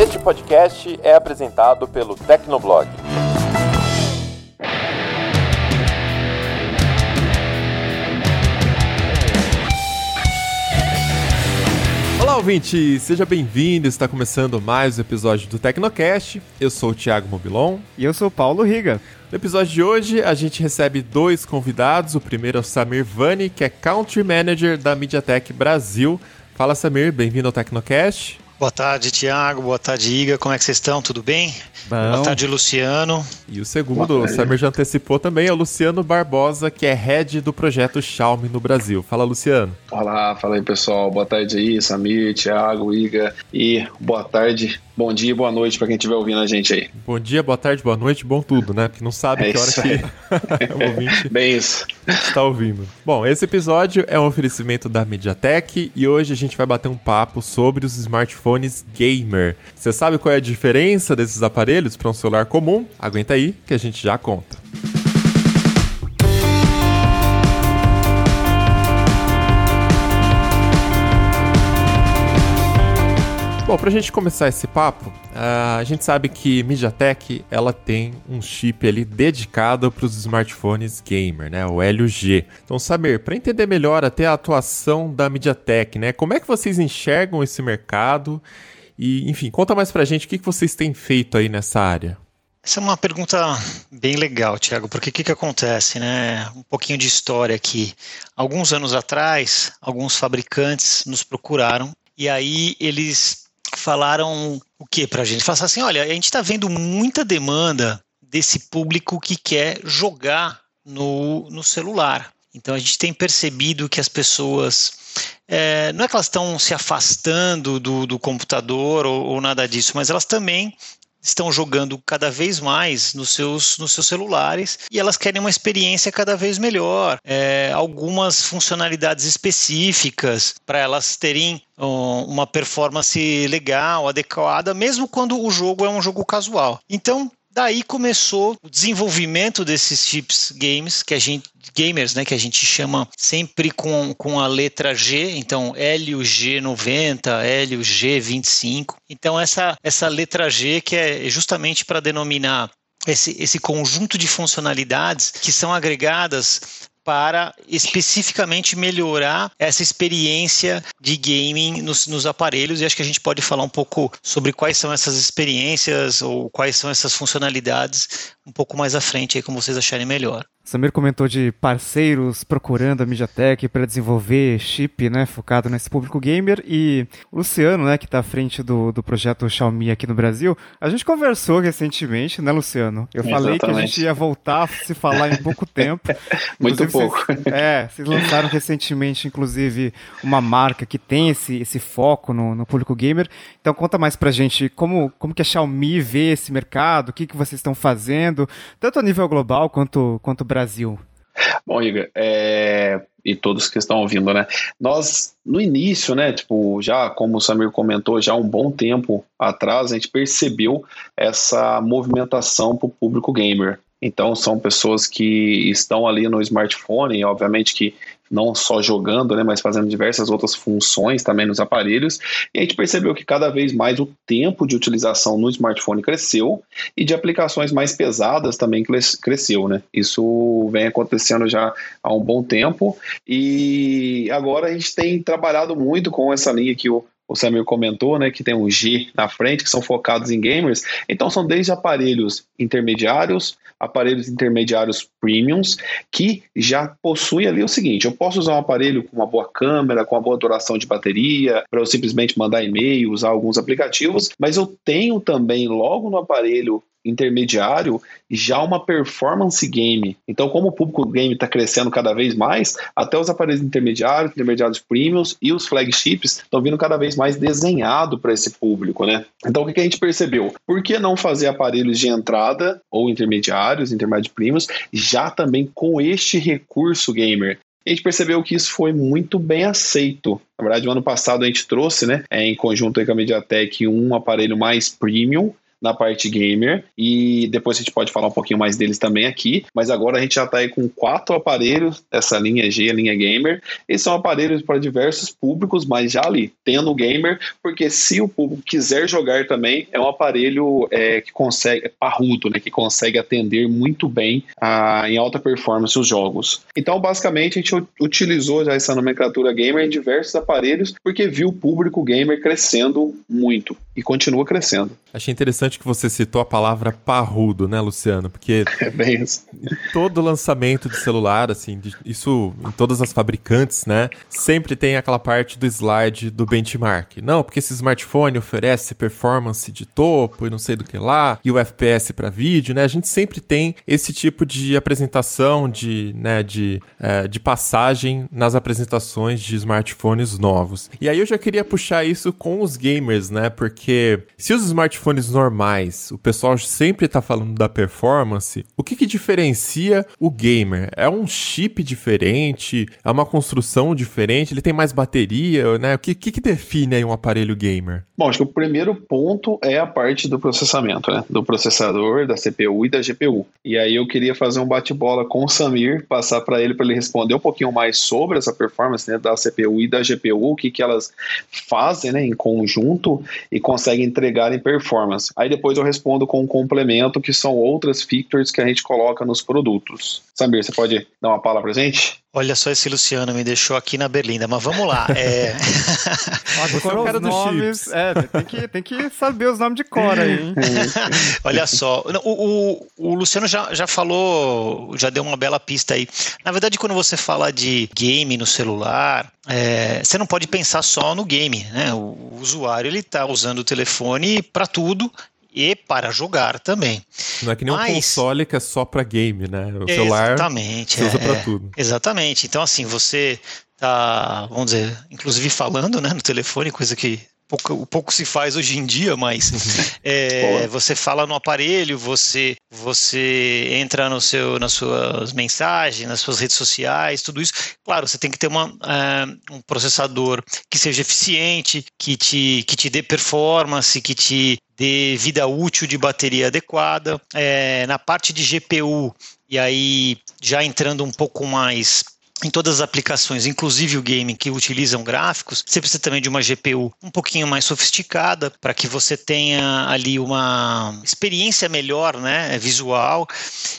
Este podcast é apresentado pelo Tecnoblog. Olá, ouvinte! Seja bem-vindo! Está começando mais um episódio do Tecnocast. Eu sou o Thiago Mobilon. E eu sou o Paulo Riga. No episódio de hoje, a gente recebe dois convidados. O primeiro é o Samir Vani, que é Country Manager da MediaTek Brasil. Fala, Samir, bem-vindo ao Tecnocast. Boa tarde, Tiago. Boa tarde, Iga. Como é que vocês estão? Tudo bem? Bom. Boa tarde, Luciano. E o segundo, o Samir já antecipou também, é o Luciano Barbosa, que é head do projeto Xiaomi no Brasil. Fala, Luciano. Olá, fala aí, pessoal. Boa tarde aí, Samir, Tiago, Iga. E boa tarde Bom dia, boa noite para quem estiver ouvindo a gente aí. Bom dia, boa tarde, boa noite, bom tudo, né? Porque não sabe é que hora que o ouvinte Bem isso. está ouvindo. Bom, esse episódio é um oferecimento da MediaTek e hoje a gente vai bater um papo sobre os smartphones gamer. Você sabe qual é a diferença desses aparelhos para um celular comum? Aguenta aí que a gente já conta. Bom, pra gente começar esse papo, a gente sabe que MediaTek ela tem um chip ali dedicado para os smartphones gamer, né, o Helio G. Então, saber, para entender melhor até a atuação da MediaTek, né, como é que vocês enxergam esse mercado e, enfim, conta mais pra gente o que, que vocês têm feito aí nessa área. Essa é uma pergunta bem legal, Tiago, porque o que, que acontece, né? Um pouquinho de história aqui. Alguns anos atrás, alguns fabricantes nos procuraram e aí eles falaram o que para a gente? Falaram assim, olha, a gente está vendo muita demanda desse público que quer jogar no, no celular. Então a gente tem percebido que as pessoas é, não é que elas estão se afastando do, do computador ou, ou, nada disso, mas elas também estão jogando cada vez mais nos seus, nos seus celulares e elas querem uma experiência cada vez melhor, é, algumas funcionalidades específicas para elas terem um, uma performance legal, adequada, mesmo quando o jogo é um jogo casual. Então, daí começou o desenvolvimento desses chips games que a gente gamers, né, que a gente chama sempre com, com a letra G, então Hélio G90, Hélio G25. Então essa essa letra G que é justamente para denominar esse, esse conjunto de funcionalidades que são agregadas para especificamente melhorar essa experiência de gaming nos, nos, aparelhos e acho que a gente pode falar um pouco sobre quais são essas experiências ou quais são essas funcionalidades um pouco mais à frente aí, como vocês acharem melhor. Samir comentou de parceiros procurando a MediaTek para desenvolver chip, né, focado nesse público gamer e o Luciano, né, que está à frente do, do projeto Xiaomi aqui no Brasil, a gente conversou recentemente, né, Luciano? Eu Exatamente. falei que a gente ia voltar a se falar em pouco tempo. Muito pouco. Vocês, é, vocês lançaram recentemente, inclusive, uma marca que tem esse, esse foco no, no público gamer. Então conta mais pra gente como, como que a Xiaomi vê esse mercado, o que, que vocês estão fazendo, tanto a nível global quanto, quanto Brasil? Bom, Igor, é... e todos que estão ouvindo, né? Nós, no início, né, tipo, já como o Samir comentou, já um bom tempo atrás, a gente percebeu essa movimentação para o público gamer. Então, são pessoas que estão ali no smartphone, obviamente que não só jogando, né, mas fazendo diversas outras funções também nos aparelhos. E a gente percebeu que cada vez mais o tempo de utilização no smartphone cresceu e de aplicações mais pesadas também cresceu, né? Isso vem acontecendo já há um bom tempo e agora a gente tem trabalhado muito com essa linha que o o Samir comentou, né, que tem um G na frente, que são focados em gamers. Então são desde aparelhos intermediários, aparelhos intermediários premiums, que já possuem ali o seguinte: eu posso usar um aparelho com uma boa câmera, com uma boa duração de bateria, para eu simplesmente mandar e-mail, usar alguns aplicativos, mas eu tenho também logo no aparelho intermediário já uma performance game. Então, como o público game está crescendo cada vez mais, até os aparelhos intermediários, intermediários premiums e os flagships estão vindo cada vez mais desenhado para esse público, né? Então, o que, que a gente percebeu? Por que não fazer aparelhos de entrada ou intermediários, intermediários premiums, já também com este recurso gamer? a gente percebeu que isso foi muito bem aceito. Na verdade, no ano passado a gente trouxe, né, em conjunto com a MediaTek, um aparelho mais premium, na parte gamer e depois a gente pode falar um pouquinho mais deles também aqui, mas agora a gente já está aí com quatro aparelhos essa linha G, a linha gamer, e são aparelhos para diversos públicos, mas já ali, tendo gamer, porque se o público quiser jogar também, é um aparelho é, que consegue, é parrudo, né, que consegue atender muito bem a, em alta performance os jogos. Então, basicamente, a gente utilizou já essa nomenclatura gamer em diversos aparelhos, porque viu o público gamer crescendo muito e continua crescendo. Achei interessante que você citou a palavra parrudo, né, Luciano? Porque é bem isso. todo lançamento de celular, assim, isso em todas as fabricantes, né, sempre tem aquela parte do slide do benchmark. Não, porque esse smartphone oferece performance de topo e não sei do que lá, e o FPS para vídeo, né? A gente sempre tem esse tipo de apresentação, de, né, de, é, de passagem nas apresentações de smartphones novos. E aí eu já queria puxar isso com os gamers, né? Porque se os smartphones normais, o pessoal sempre tá falando da performance, o que que diferencia o gamer? É um chip diferente? É uma construção diferente? Ele tem mais bateria, né? O que, que, que define um aparelho gamer? Bom, acho que o primeiro ponto é a parte do processamento, né? Do processador, da CPU e da GPU. E aí eu queria fazer um bate-bola com o Samir, passar para ele para ele responder um pouquinho mais sobre essa performance né, da CPU e da GPU, o que, que elas fazem né, em conjunto e conseguem entregar em performance. Aí depois eu respondo com um complemento, que são outras features que a gente coloca nos produtos. Samir, você pode dar uma palavra pra gente? Olha só esse Luciano me deixou aqui na Berlinda, mas vamos lá. É... Agora os nomes, é, tem que, tem que saber os nomes de cor aí. Olha só, o, o, o, Luciano já, já falou, já deu uma bela pista aí. Na verdade, quando você fala de game no celular, é, você não pode pensar só no game, né? O, o usuário ele está usando o telefone para tudo e para jogar também. Não é que nem Mas, um console que é só para game, né? O celular exatamente, você usa é, para tudo. Exatamente. Então, assim, você tá, vamos dizer, inclusive falando né, no telefone, coisa que pouco, pouco se faz hoje em dia, mas é, você fala no aparelho, você você entra no seu, nas suas mensagens, nas suas redes sociais, tudo isso. Claro, você tem que ter uma, uh, um processador que seja eficiente, que te, que te dê performance, que te dê vida útil de bateria adequada. É, na parte de GPU, e aí já entrando um pouco mais em todas as aplicações, inclusive o gaming que utilizam gráficos, você precisa também de uma GPU um pouquinho mais sofisticada para que você tenha ali uma experiência melhor, né, visual.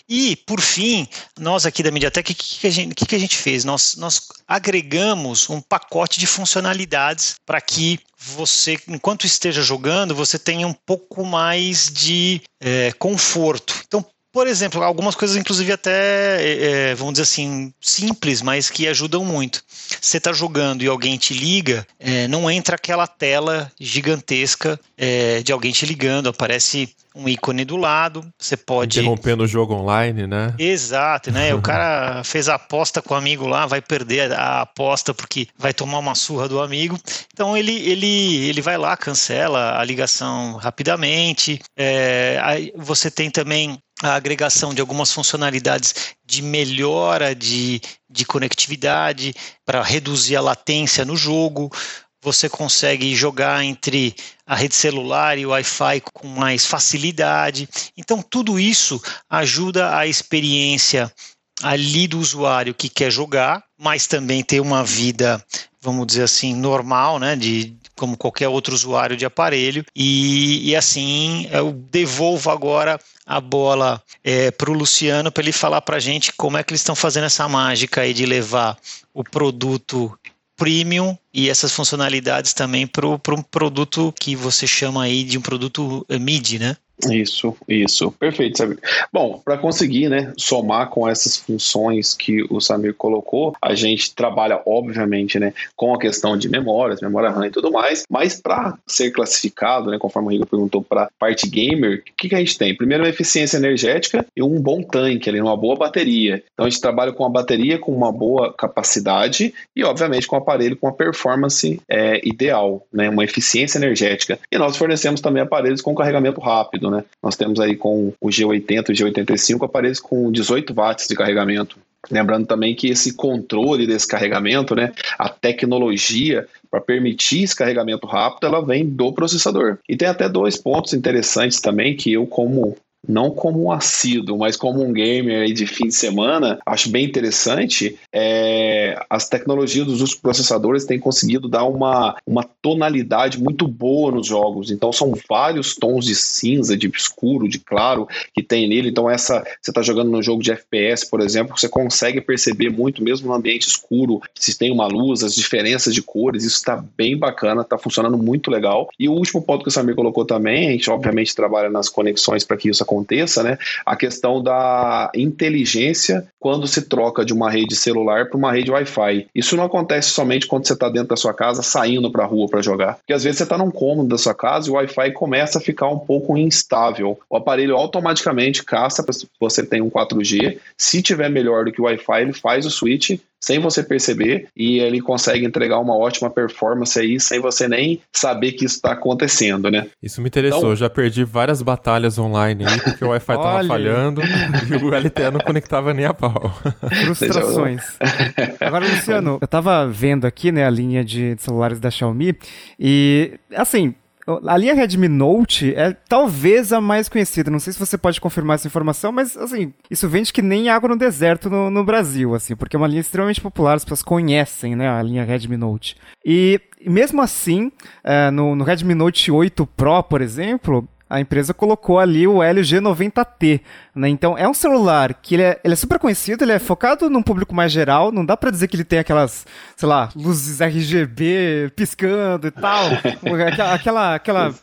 E por fim, nós aqui da MediaTek, o que, que, a gente, que, que a gente fez? Nós, nós agregamos um pacote de funcionalidades para que você, enquanto esteja jogando, você tenha um pouco mais de é, conforto. Então, por exemplo, algumas coisas, inclusive, até, é, vamos dizer assim, simples, mas que ajudam muito. Você está jogando e alguém te liga, é, não entra aquela tela gigantesca é, de alguém te ligando, aparece um ícone do lado, você pode... Interrompendo o jogo online, né? Exato, né? o cara fez a aposta com o amigo lá, vai perder a aposta porque vai tomar uma surra do amigo. Então ele, ele, ele vai lá, cancela a ligação rapidamente. É, você tem também a agregação de algumas funcionalidades de melhora de, de conectividade para reduzir a latência no jogo. Você consegue jogar entre a rede celular e o Wi-Fi com mais facilidade. Então, tudo isso ajuda a experiência ali do usuário que quer jogar, mas também ter uma vida, vamos dizer assim, normal, né, de como qualquer outro usuário de aparelho. E, e assim, eu devolvo agora a bola é, para o Luciano para ele falar para a gente como é que eles estão fazendo essa mágica aí de levar o produto premium e essas funcionalidades também para um produto que você chama aí de um produto eh, mid, né? Isso, isso. Perfeito, Samir. Bom, para conseguir né, somar com essas funções que o Samir colocou, a gente trabalha, obviamente, né, com a questão de memórias, memória RAM e tudo mais, mas para ser classificado, né, conforme o Rigo perguntou para parte gamer, o que, que a gente tem? Primeiro, eficiência energética e um bom tanque, ali, uma boa bateria. Então, a gente trabalha com uma bateria com uma boa capacidade e, obviamente, com um aparelho com uma performance é, ideal, né, uma eficiência energética. E nós fornecemos também aparelhos com carregamento rápido, né? Nós temos aí com o G80 e o G85 aparelhos com 18 watts de carregamento. Lembrando também que esse controle desse carregamento, né, a tecnologia para permitir esse carregamento rápido, ela vem do processador. E tem até dois pontos interessantes também que eu, como não como um assíduo, mas como um gamer de fim de semana, acho bem interessante. É, as tecnologias dos processadores têm conseguido dar uma, uma tonalidade muito boa nos jogos. Então são vários tons de cinza, de escuro, de claro que tem nele. Então essa você está jogando no jogo de FPS, por exemplo, você consegue perceber muito mesmo no ambiente escuro se tem uma luz, as diferenças de cores. Isso está bem bacana, está funcionando muito legal. E o último ponto que o Samir colocou também, a gente obviamente trabalha nas conexões para que isso aconteça, né? A questão da inteligência quando se troca de uma rede celular para uma rede Wi-Fi. Isso não acontece somente quando você está dentro da sua casa saindo para a rua para jogar. Porque às vezes você está num cômodo da sua casa e o Wi-Fi começa a ficar um pouco instável. O aparelho automaticamente caça se você tem um 4G. Se tiver melhor do que o Wi-Fi, ele faz o switch sem você perceber e ele consegue entregar uma ótima performance aí sem você nem saber que isso está acontecendo, né? Isso me interessou, então, já perdi várias batalhas online aí porque o Wi-Fi tava falhando e o LTE não conectava nem a pau. Frustrações. Agora, Luciano, eu tava vendo aqui, né, a linha de celulares da Xiaomi e, assim, a linha Redmi Note é talvez a mais conhecida. Não sei se você pode confirmar essa informação, mas assim, isso vende que nem água no deserto no, no Brasil, assim, porque é uma linha extremamente popular, as pessoas conhecem, né, a linha Redmi Note. E mesmo assim, é, no, no Redmi Note 8 Pro, por exemplo, a empresa colocou ali o LG 90T, né? Então é um celular que ele é, ele é, super conhecido, ele é focado num público mais geral, não dá para dizer que ele tem aquelas, sei lá, luzes RGB piscando e tal, aquela, aquela, aquela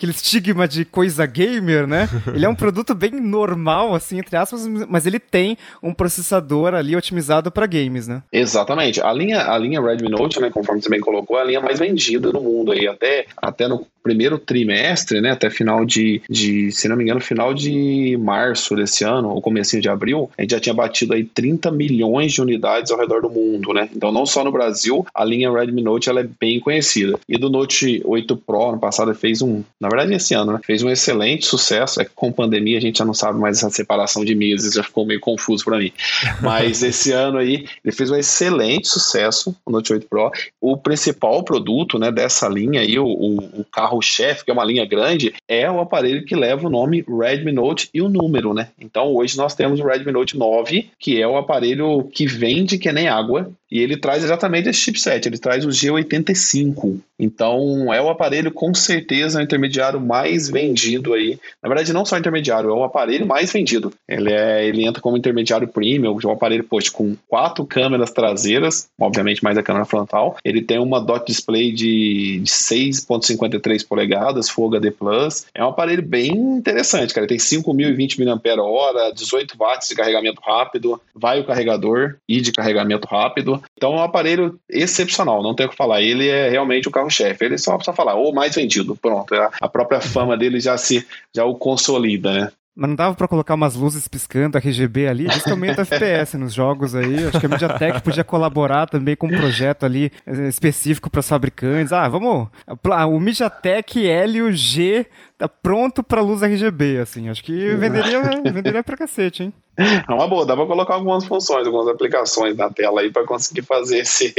aquele estigma de coisa gamer, né? Ele é um produto bem normal, assim, entre aspas, mas ele tem um processador ali otimizado para games, né? Exatamente. A linha, a linha Redmi Note, né, conforme você bem colocou, é a linha mais vendida no mundo aí, até, até no primeiro trimestre, né, até final de, de, se não me engano, final de março desse ano, ou comecinho de abril, a gente já tinha batido aí 30 milhões de unidades ao redor do mundo, né? Então, não só no Brasil, a linha Redmi Note ela é bem conhecida. E do Note 8 Pro, no passado, fez um, na verdade, esse ano, né? Fez um excelente sucesso. É que com pandemia a gente já não sabe mais essa separação de meses, já ficou meio confuso para mim. Mas esse ano aí, ele fez um excelente sucesso, o Note 8 Pro. O principal produto, né, dessa linha aí, o, o, o carro-chefe, que é uma linha grande, é o aparelho que leva o nome Redmi Note e o número, né? Então hoje nós temos o Redmi Note 9, que é o aparelho que vende que nem água, e ele traz exatamente esse chipset, ele traz o G85. Então é o aparelho com certeza o intermediário mais vendido aí. Na verdade, não só intermediário, é o aparelho mais vendido. Ele, é, ele entra como intermediário premium, é um aparelho poxa, com quatro câmeras traseiras, obviamente mais a câmera frontal. Ele tem uma dot display de, de 6.53 polegadas, Full HD Plus. É um aparelho bem interessante, cara. Tem 5.020 mAh, 18 watts de carregamento rápido, vai o carregador e de carregamento rápido. Então é um aparelho excepcional, não tem o que falar. Ele é realmente o carro-chefe. Ele só precisa falar, ou mais vendido. Pronto. A própria fama dele já se já o consolida, né? Mas não dava para colocar umas luzes piscando RGB ali, isso que aumenta FPS nos jogos aí. Acho que a MediaTek podia colaborar também com um projeto ali eh, específico para os fabricantes. Ah, vamos. O MediaTek Helio G tá pronto para luz RGB, assim. Acho que venderia, venderia pra cacete, hein? É uma boa, dá pra colocar algumas funções, algumas aplicações na tela aí para conseguir fazer esse,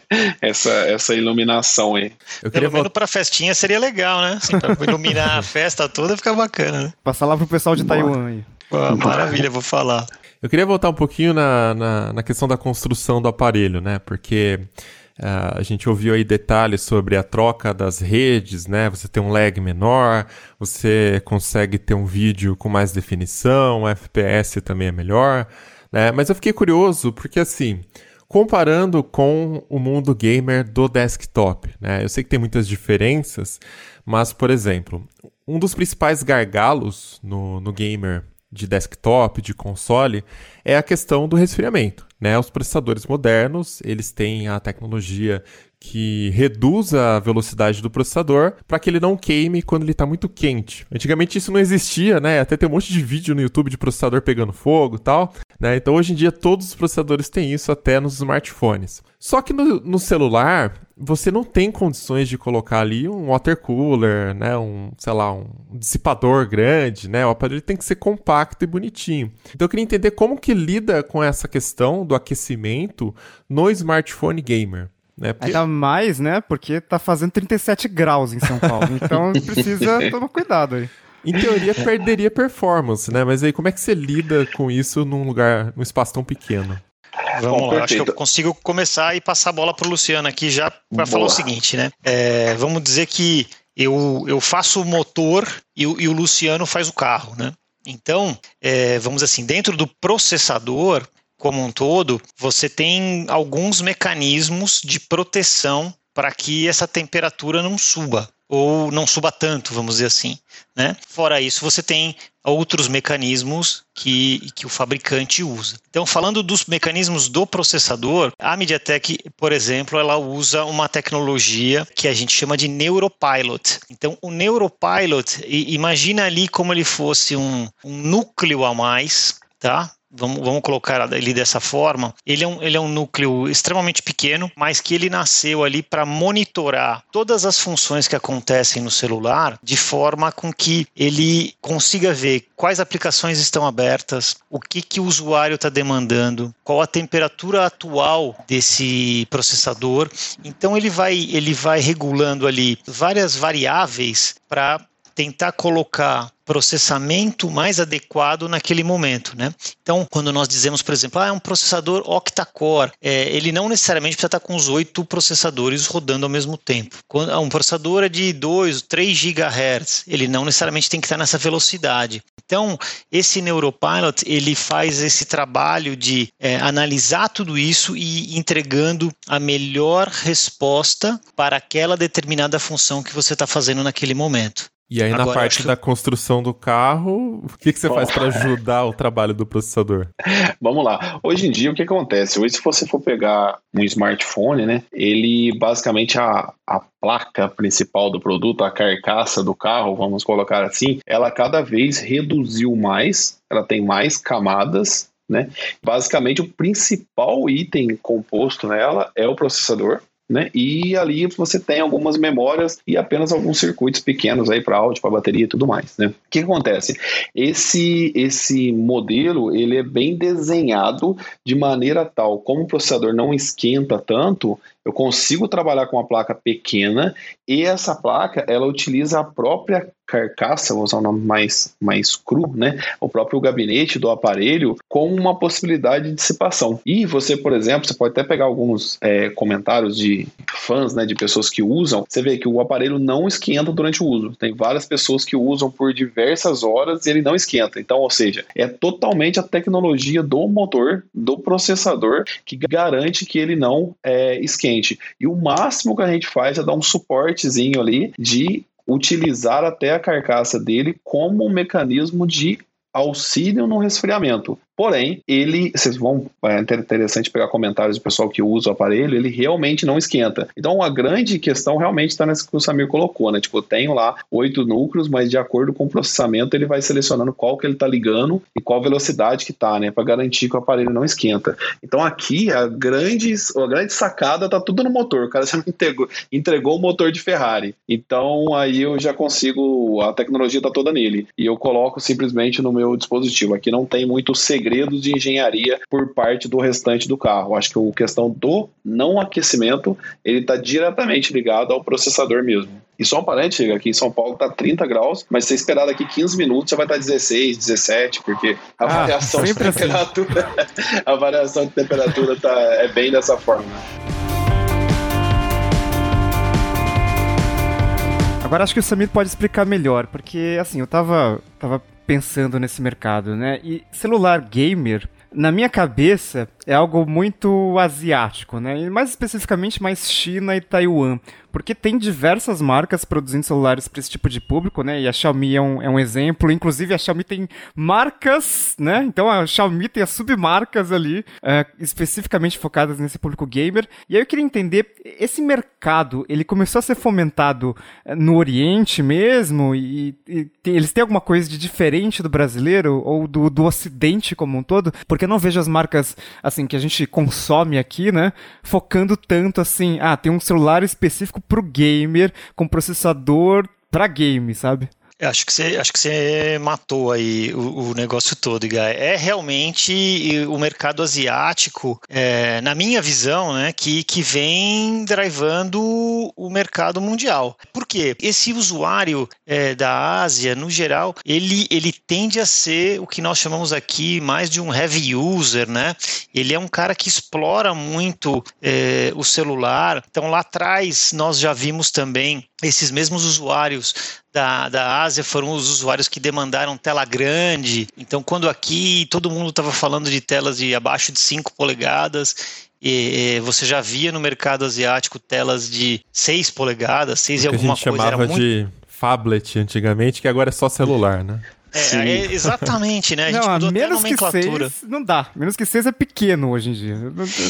essa, essa iluminação aí. Eu queria Pelo pra festinha seria legal, né? Assim, pra iluminar a festa toda fica bacana, né? Passar lá pro pessoal de. Taiwan aí. Pô, maravilha, vou falar. Eu queria voltar um pouquinho na, na, na questão da construção do aparelho, né? Porque Uh, a gente ouviu aí detalhes sobre a troca das redes, né? Você tem um lag menor, você consegue ter um vídeo com mais definição, FPS também é melhor, né? Mas eu fiquei curioso porque assim, comparando com o mundo gamer do desktop, né? Eu sei que tem muitas diferenças, mas por exemplo, um dos principais gargalos no, no gamer de desktop, de console, é a questão do resfriamento. Né? Os processadores modernos, eles têm a tecnologia que reduz a velocidade do processador para que ele não queime quando ele está muito quente. Antigamente isso não existia, né? Até tem um monte de vídeo no YouTube de processador pegando fogo e tal. Né? Então hoje em dia todos os processadores têm isso até nos smartphones. Só que no, no celular você não tem condições de colocar ali um water cooler, né, um, sei lá, um dissipador grande, né? O aparelho tem que ser compacto e bonitinho. Então eu queria entender como que lida com essa questão do aquecimento no smartphone gamer. Né? Porque... Ainda mais, né? Porque tá fazendo 37 graus em São Paulo. Então precisa tomar cuidado aí. Em teoria, perderia performance, né? Mas aí como é que você lida com isso num lugar, num espaço tão pequeno? Vamos Bom, lá, acho que eu consigo começar e passar a bola para o Luciano aqui já para falar o seguinte, né? É, vamos dizer que eu, eu faço o motor e o, e o Luciano faz o carro, né? Então, é, vamos assim, dentro do processador como um todo, você tem alguns mecanismos de proteção para que essa temperatura não suba ou não suba tanto, vamos dizer assim. Né? Fora isso, você tem outros mecanismos que, que o fabricante usa. Então, falando dos mecanismos do processador, a MediaTek, por exemplo, ela usa uma tecnologia que a gente chama de Neuropilot. Então, o Neuropilot, imagina ali como ele fosse um, um núcleo a mais, tá? Vamos, vamos colocar ele dessa forma, ele é, um, ele é um núcleo extremamente pequeno, mas que ele nasceu ali para monitorar todas as funções que acontecem no celular de forma com que ele consiga ver quais aplicações estão abertas, o que, que o usuário está demandando, qual a temperatura atual desse processador. Então ele vai, ele vai regulando ali várias variáveis para tentar colocar processamento mais adequado naquele momento, né? Então, quando nós dizemos, por exemplo, ah, é um processador octa-core, é, ele não necessariamente precisa estar com os oito processadores rodando ao mesmo tempo. Quando ah, um processador é de 2, 3 GHz, ele não necessariamente tem que estar nessa velocidade. Então, esse Neuropilot, ele faz esse trabalho de é, analisar tudo isso e entregando a melhor resposta para aquela determinada função que você está fazendo naquele momento. E aí, Agora, na parte da construção do carro, o que, que você faz para ajudar o trabalho do processador? Vamos lá. Hoje em dia, o que acontece? Hoje, se você for pegar um smartphone, né, ele basicamente a, a placa principal do produto, a carcaça do carro, vamos colocar assim, ela cada vez reduziu mais, ela tem mais camadas, né? Basicamente, o principal item composto nela é o processador né? E ali você tem algumas memórias e apenas alguns circuitos pequenos aí para áudio, para bateria e tudo mais, né? O que acontece? Esse esse modelo ele é bem desenhado de maneira tal, como o processador não esquenta tanto, eu consigo trabalhar com uma placa pequena e essa placa ela utiliza a própria carcaça, vou usar um nome mais, mais cru, né? O próprio gabinete do aparelho com uma possibilidade de dissipação. E você, por exemplo, você pode até pegar alguns é, comentários de fãs, né, de pessoas que usam, você vê que o aparelho não esquenta durante o uso. Tem várias pessoas que usam por diversas horas e ele não esquenta. Então, ou seja, é totalmente a tecnologia do motor, do processador, que garante que ele não é, esquente cliente. E o máximo que a gente faz é dar um suportezinho ali de utilizar até a carcaça dele como um mecanismo de auxílio no resfriamento. Porém, ele, vocês vão, é interessante pegar comentários do pessoal que usa o aparelho, ele realmente não esquenta. Então, a grande questão realmente está nessa que o Samir colocou, né? Tipo, eu tenho lá oito núcleos, mas de acordo com o processamento, ele vai selecionando qual que ele está ligando e qual velocidade que tá, né? Para garantir que o aparelho não esquenta. Então, aqui, a grande, a grande sacada tá tudo no motor. O cara já entregou, entregou o motor de Ferrari. Então, aí eu já consigo, a tecnologia tá toda nele. E eu coloco simplesmente no meu dispositivo. Aqui não tem muito segredo segredos de engenharia por parte do restante do carro. Acho que a questão do não aquecimento ele está diretamente ligado ao processador mesmo. E só um parente, aqui em São Paulo está 30 graus, mas se você esperar daqui 15 minutos, já vai estar tá 16, 17, porque a ah, variação de assim. temperatura, assim. a variação de temperatura tá, é bem dessa forma. Agora acho que o Samir pode explicar melhor, porque assim, eu tava, tava pensando nesse mercado, né? E celular gamer, na minha cabeça, é algo muito asiático, né? E mais especificamente mais China e Taiwan porque tem diversas marcas produzindo celulares para esse tipo de público, né? E a Xiaomi é um, é um exemplo. Inclusive, a Xiaomi tem marcas, né? Então, a Xiaomi tem as submarcas ali, é, especificamente focadas nesse público gamer. E aí eu queria entender, esse mercado, ele começou a ser fomentado é, no Oriente mesmo? E, e tem, eles têm alguma coisa de diferente do brasileiro ou do, do Ocidente como um todo? Porque eu não vejo as marcas, as assim, que a gente consome aqui, né? Focando tanto assim, ah, tem um celular específico pro gamer, com processador pra game, sabe? Acho que você, acho que você matou aí o, o negócio todo, Guy. É realmente o mercado asiático, é, na minha visão, né, que, que vem drivando o mercado mundial. Por quê? Esse usuário é, da Ásia, no geral, ele, ele tende a ser o que nós chamamos aqui mais de um heavy user, né? Ele é um cara que explora muito é, o celular. Então, lá atrás, nós já vimos também esses mesmos usuários da, da Ásia foram os usuários que demandaram tela grande. Então, quando aqui todo mundo estava falando de telas de abaixo de 5 polegadas, e, você já via no mercado asiático telas de 6 polegadas, 6 e alguma coisa. A gente chamava muito... de phablet antigamente, que agora é só celular, né? É, é, exatamente, né? A gente não, mudou menos até a nomenclatura. Que seis, não dá. Menos que seis é pequeno hoje em dia,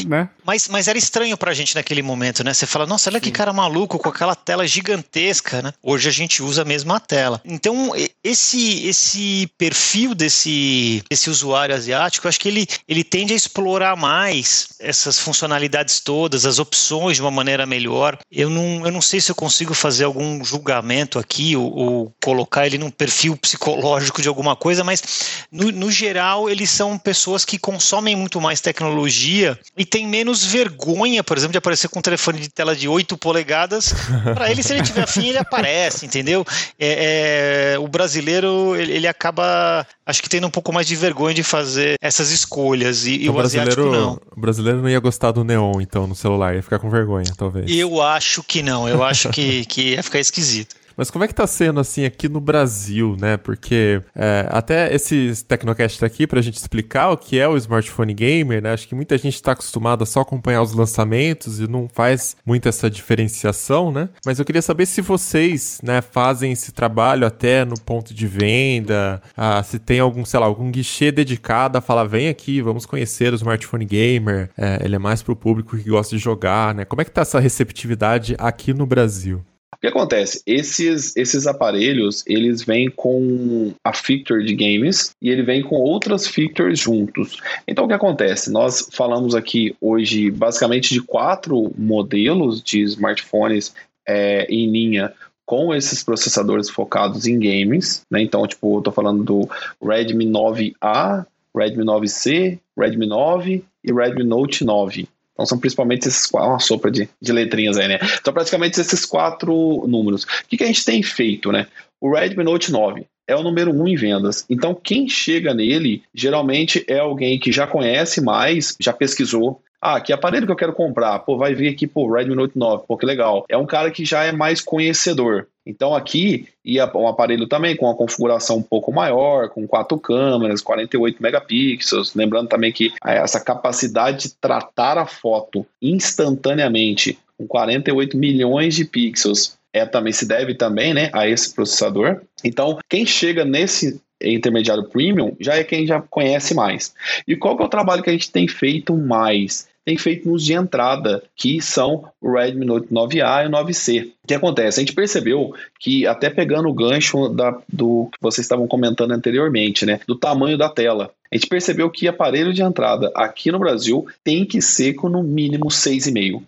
né? Mas, mas era estranho pra gente naquele momento, né? Você fala, nossa, olha Sim. que cara maluco com aquela tela gigantesca, né? Hoje a gente usa a mesma tela. Então, esse esse perfil desse, desse usuário asiático, eu acho que ele, ele tende a explorar mais essas funcionalidades todas, as opções de uma maneira melhor. Eu não, eu não sei se eu consigo fazer algum julgamento aqui ou, ou colocar ele num perfil psicológico de alguma coisa, mas no, no geral eles são pessoas que consomem muito mais tecnologia e têm menos vergonha, por exemplo, de aparecer com um telefone de tela de 8 polegadas. Para ele, se ele tiver afim, ele aparece, entendeu? É, é, o brasileiro ele, ele, acaba, acho que tendo um pouco mais de vergonha de fazer essas escolhas e, e o, o asiático não. O brasileiro não ia gostar do neon, então, no celular, ia ficar com vergonha, talvez. Eu acho que não, eu acho que, que ia ficar esquisito. Mas como é que tá sendo assim aqui no Brasil, né? Porque é, até esse Tecnocast tá aqui pra gente explicar o que é o smartphone gamer, né? Acho que muita gente tá acostumada a só acompanhar os lançamentos e não faz muito essa diferenciação, né? Mas eu queria saber se vocês, né, fazem esse trabalho até no ponto de venda, ah, se tem algum, sei lá, algum guichê dedicado a falar, vem aqui, vamos conhecer o smartphone gamer, é, ele é mais pro público que gosta de jogar, né? Como é que tá essa receptividade aqui no Brasil? O que acontece? Esses, esses aparelhos, eles vêm com a feature de games e ele vem com outras features juntos. Então o que acontece? Nós falamos aqui hoje basicamente de quatro modelos de smartphones é, em linha com esses processadores focados em games, né? Então, tipo, eu tô falando do Redmi 9A, Redmi 9C, Redmi 9 e Redmi Note 9. Então são principalmente esses quatro, uma sopa de, de letrinhas aí, né? Então praticamente esses quatro números. O que, que a gente tem feito, né? O Redmi Note 9 é o número um em vendas. Então quem chega nele geralmente é alguém que já conhece mais, já pesquisou, ah, que aparelho que eu quero comprar? Pô, vai vir aqui, pô, Redmi Note 9, pô, que legal. É um cara que já é mais conhecedor. Então aqui ia um aparelho também com uma configuração um pouco maior, com quatro câmeras, 48 megapixels. Lembrando também que essa capacidade de tratar a foto instantaneamente com 48 milhões de pixels é também se deve também, né, a esse processador. Então, quem chega nesse intermediário premium já é quem já conhece mais. E qual que é o trabalho que a gente tem feito mais? Tem feito nos de entrada, que são o Redmi Note 9A e o 9C. O que acontece? A gente percebeu que, até pegando o gancho da, do que vocês estavam comentando anteriormente, né, do tamanho da tela, a gente percebeu que aparelho de entrada aqui no Brasil tem que ser com no mínimo 6,5.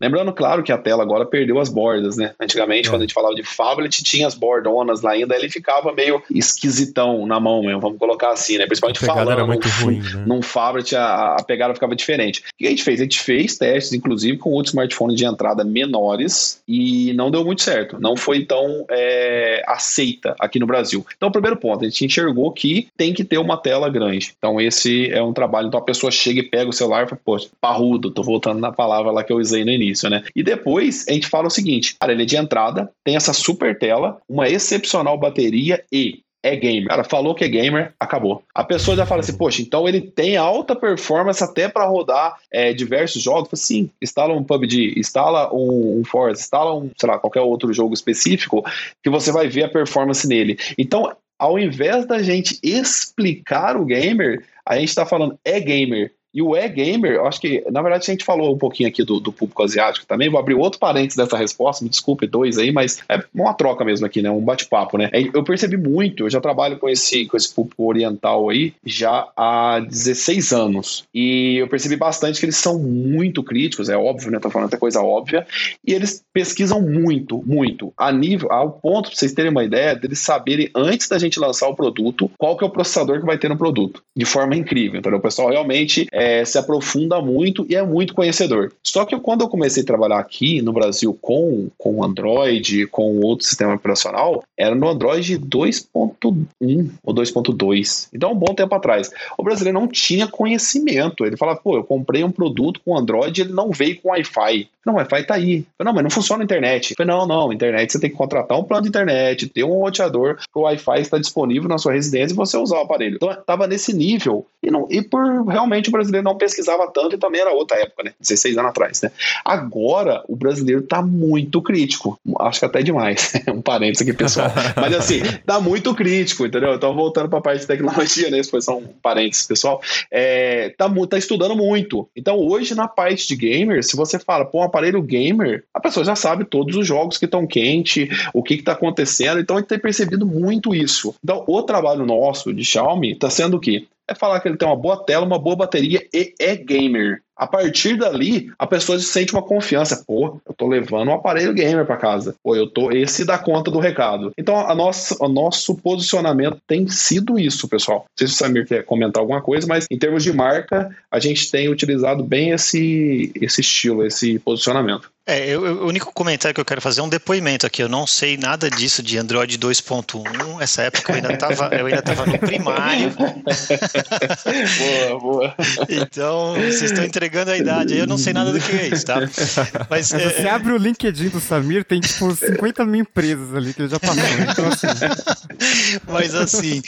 Lembrando, claro, que a tela agora perdeu as bordas, né? Antigamente, é. quando a gente falava de phablet, tinha as bordonas lá ainda, ele ficava meio esquisitão na mão mesmo, vamos colocar assim, né? Principalmente falando era muito num, ruim, né? num phablet, a, a pegada ficava diferente. O que a gente fez? A gente fez testes, inclusive, com outros smartphones de entrada menores e não deu muito certo. Não foi tão é, aceita aqui no Brasil. Então, o primeiro ponto, a gente enxergou que tem que ter uma tela grande. Então, esse é um trabalho. Então, a pessoa chega e pega o celular e fala, pô, parrudo, tô voltando na palavra lá que eu usei no início, né? E depois a gente fala o seguinte: cara, ele é de entrada, tem essa super tela, uma excepcional bateria e é gamer. Cara, falou que é gamer, acabou. A pessoa já fala assim, poxa, então ele tem alta performance até para rodar é, diversos jogos. Sim, instala um PUBG, instala um, um Forza, instala um, sei lá, qualquer outro jogo específico que você vai ver a performance nele. Então, ao invés da gente explicar o gamer, a gente está falando é gamer. E o e-gamer, acho que, na verdade, a gente falou um pouquinho aqui do, do público asiático também. Vou abrir outro parênteses dessa resposta, me desculpe, dois aí, mas é uma troca mesmo aqui, né? Um bate-papo, né? Eu percebi muito, eu já trabalho com esse, com esse público oriental aí já há 16 anos. E eu percebi bastante que eles são muito críticos, é óbvio, né? Tô falando até coisa óbvia. E eles pesquisam muito, muito, a nível, ao ponto, pra vocês terem uma ideia, deles saberem antes da gente lançar o produto, qual que é o processador que vai ter no produto. De forma incrível, então O pessoal realmente é, se aprofunda muito e é muito conhecedor. Só que quando eu comecei a trabalhar aqui no Brasil com, com Android, com outro sistema operacional, era no Android 2.1 ou 2.2. Então, um bom tempo atrás. O brasileiro não tinha conhecimento. Ele falava, pô, eu comprei um produto com Android ele não veio com Wi-Fi. Não, Wi-Fi tá aí. Falei, não, mas não funciona a internet. Falei, não, não, internet você tem que contratar um plano de internet, ter um roteador o Wi-Fi estar disponível na sua residência e você usar o aparelho. Então, tava nesse nível. E, não, e por realmente o brasileiro não pesquisava tanto e também era outra época, né? 16 anos atrás, né? Agora, o brasileiro tá muito crítico. Acho que até demais. um parênteses aqui, pessoal. mas assim, tá muito crítico, entendeu? Então, voltando para a parte de tecnologia, né? Isso foi só um parênteses, pessoal. É, tá, tá estudando muito. Então, hoje, na parte de gamer, se você fala, pô, um aparelho gamer, a pessoa já sabe todos os jogos que estão quentes, o que está acontecendo. Então a gente tem percebido muito isso. Então, o trabalho nosso de Xiaomi está sendo o quê? É falar que ele tem uma boa tela, uma boa bateria e é gamer. A partir dali, a pessoa sente uma confiança. Pô, eu tô levando um aparelho gamer para casa. Pô, eu tô. Esse dá conta do recado. Então, a nossa, o nosso posicionamento tem sido isso, pessoal. Não sei se o Samir quer comentar alguma coisa, mas em termos de marca, a gente tem utilizado bem esse, esse estilo, esse posicionamento. É, eu, eu, o único comentário que eu quero fazer é um depoimento aqui. Eu não sei nada disso de Android 2.1. Essa época eu ainda estava eu ainda tava no primário. boa, boa. Então, vocês estão entregando a idade. Eu não sei nada do que é isso, tá? Mas, Mas é... você abre o LinkedIn do Samir, tem tipo 50 mil empresas ali que ele já passou. Então, assim... Mas assim,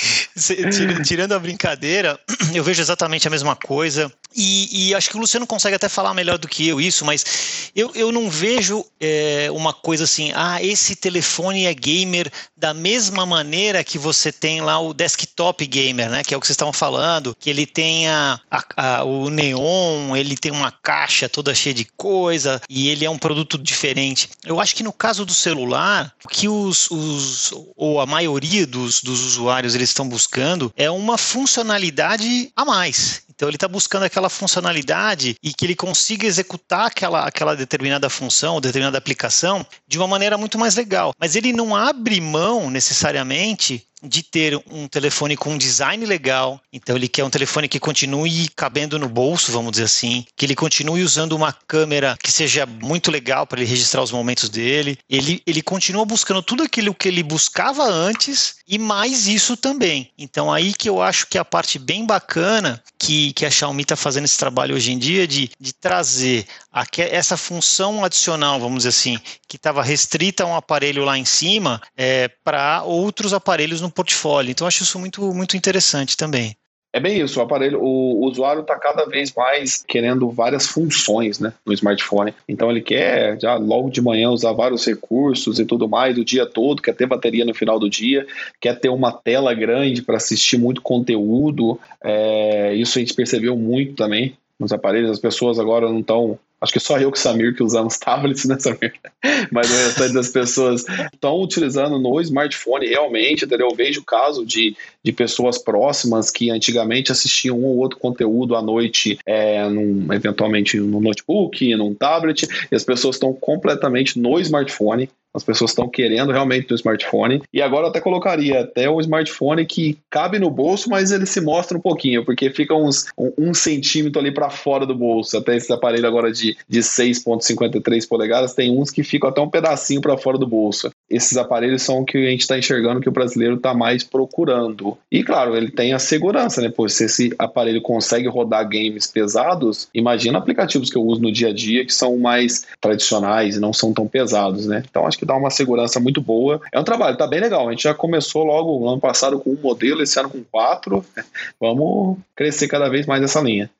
tirando a brincadeira, eu vejo exatamente a mesma coisa. E, e, acho que o Luciano consegue até falar melhor do que eu isso, mas eu, eu não vejo é, uma coisa assim, ah, esse telefone é gamer da mesma maneira que você tem lá o desktop gamer, né? Que é o que vocês estavam falando, que ele tem a, a, a, o neon, ele tem uma caixa toda cheia de coisa e ele é um produto diferente. Eu acho que no caso do celular, o que os, os ou a maioria dos, dos usuários eles estão buscando é uma funcionalidade a mais. Então ele está buscando aquela funcionalidade e que ele consiga executar aquela, aquela determinada função determinada aplicação de uma maneira muito mais legal. Mas ele não abre mão necessariamente de ter um telefone com um design legal. Então ele quer um telefone que continue cabendo no bolso, vamos dizer assim, que ele continue usando uma câmera que seja muito legal para ele registrar os momentos dele. Ele, ele continua buscando tudo aquilo que ele buscava antes e mais isso também. Então aí que eu acho que a parte bem bacana que, que a Xiaomi está fazendo esse trabalho hoje em dia de, de trazer a, essa função adicional, vamos dizer assim, que estava restrita a um aparelho lá em cima, é, para outros aparelhos no portfólio. Então, acho isso muito, muito interessante também. É bem isso, o aparelho, o, usuário está cada vez mais querendo várias funções né, no smartphone. Então ele quer já logo de manhã usar vários recursos e tudo mais o dia todo, quer ter bateria no final do dia, quer ter uma tela grande para assistir muito conteúdo. É, isso a gente percebeu muito também nos aparelhos. As pessoas agora não estão Acho que só eu que Samir que usamos tablets, né, Samir? Mas o restante das pessoas estão utilizando no smartphone realmente, entendeu? Eu vejo o caso de, de pessoas próximas que antigamente assistiam um ou outro conteúdo à noite, é, num, eventualmente no notebook, num tablet, e as pessoas estão completamente no smartphone, as pessoas estão querendo realmente o smartphone. E agora eu até colocaria até o smartphone que cabe no bolso, mas ele se mostra um pouquinho, porque fica uns um, um centímetro ali para fora do bolso. Até esse aparelho agora de, de 6,53 polegadas, tem uns que ficam até um pedacinho para fora do bolso. Esses aparelhos são o que a gente está enxergando que o brasileiro está mais procurando. E claro, ele tem a segurança, né? Pois se esse aparelho consegue rodar games pesados, imagina aplicativos que eu uso no dia a dia que são mais tradicionais e não são tão pesados, né? Então acho que dá uma segurança muito boa. É um trabalho, tá bem legal. A gente já começou logo no ano passado com um modelo, esse ano com quatro. Vamos crescer cada vez mais essa linha.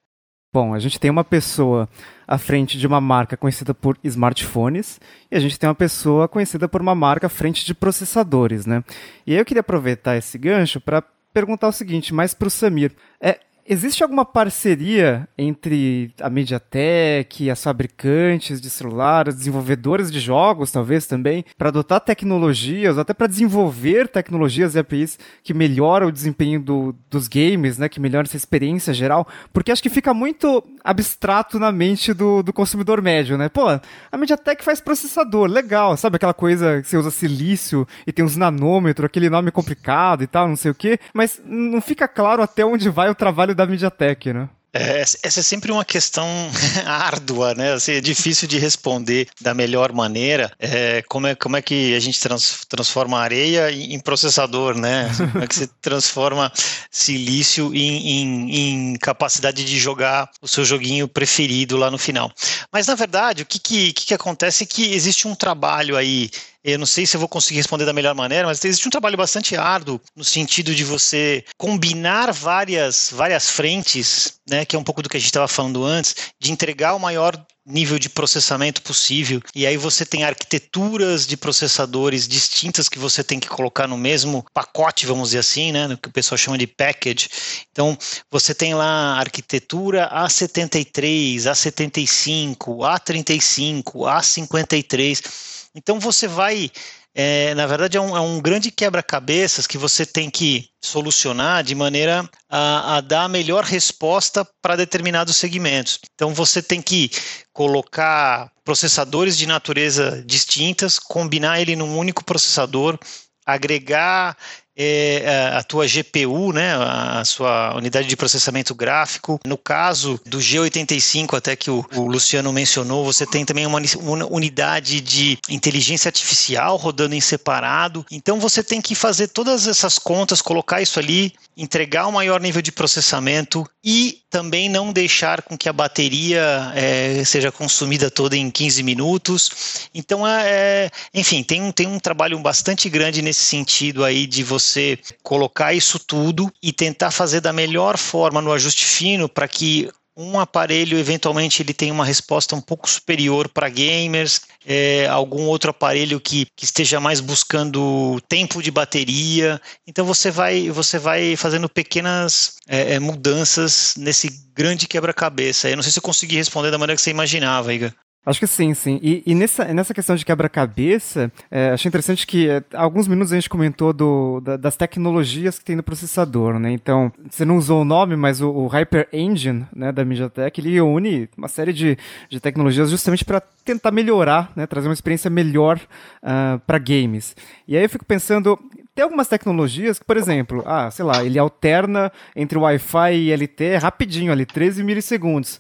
Bom, a gente tem uma pessoa à frente de uma marca conhecida por smartphones e a gente tem uma pessoa conhecida por uma marca à frente de processadores, né? E eu queria aproveitar esse gancho para perguntar o seguinte, mais para o Samir. É, Existe alguma parceria entre a MediaTek, as fabricantes de celulares, desenvolvedores de jogos, talvez também, para adotar tecnologias, até para desenvolver tecnologias e APIs que melhoram o desempenho do, dos games, né, que melhoram essa experiência geral? Porque acho que fica muito abstrato na mente do, do consumidor médio, né? Pô, a MediaTek faz processador, legal, sabe aquela coisa que você usa silício e tem uns nanômetros, aquele nome complicado e tal, não sei o quê, mas não fica claro até onde vai o trabalho da MediaTek, né? É, essa é sempre uma questão árdua, né? Assim, é difícil de responder da melhor maneira. É, como, é, como é que a gente trans, transforma areia em processador, né? Assim, como é que você transforma silício em, em, em, capacidade de jogar o seu joguinho preferido lá no final? Mas, na verdade, o que, que, que acontece é que existe um trabalho aí eu não sei se eu vou conseguir responder da melhor maneira, mas existe um trabalho bastante árduo no sentido de você combinar várias, várias frentes, né, que é um pouco do que a gente estava falando antes, de entregar o maior nível de processamento possível. E aí você tem arquiteturas de processadores distintas que você tem que colocar no mesmo pacote, vamos dizer assim, né, no que o pessoal chama de package. Então, você tem lá arquitetura A73, A75, A35, A53 então você vai, é, na verdade, é um, é um grande quebra-cabeças que você tem que solucionar de maneira a, a dar a melhor resposta para determinados segmentos. Então você tem que colocar processadores de natureza distintas, combinar ele num único processador, agregar é, é, a tua GPU, né, a sua unidade de processamento gráfico. No caso do G85, até que o, o Luciano mencionou, você tem também uma, uma, unidade de inteligência artificial rodando em separado. Então você tem que fazer todas essas contas, colocar isso ali, entregar um maior nível de processamento e também não deixar com que a bateria é, seja consumida toda em 15 minutos. Então, é, é, enfim, tem um, tem um trabalho bastante grande nesse sentido aí de você colocar isso tudo e tentar fazer da melhor forma no ajuste fino para que um aparelho eventualmente ele tem uma resposta um pouco superior para gamers, é, algum outro aparelho que, que esteja mais buscando tempo de bateria. Então você vai você vai fazendo pequenas é, é mudanças nesse grande quebra-cabeça. Eu não sei se eu consegui responder da maneira que você imaginava, Iga. Acho que sim, sim. E, e nessa, nessa questão de quebra-cabeça, é, achei interessante que é, alguns minutos a gente comentou do, da, das tecnologias que tem no processador, né? Então, você não usou o nome, mas o, o Hyper Engine, né, da MediaTek, ele une uma série de, de tecnologias justamente para tentar melhorar, né, trazer uma experiência melhor uh, ah, para games. E aí eu fico pensando, tem algumas tecnologias que, por exemplo, ah, sei lá, ele alterna entre Wi-Fi e LTE rapidinho ali, 13 milissegundos.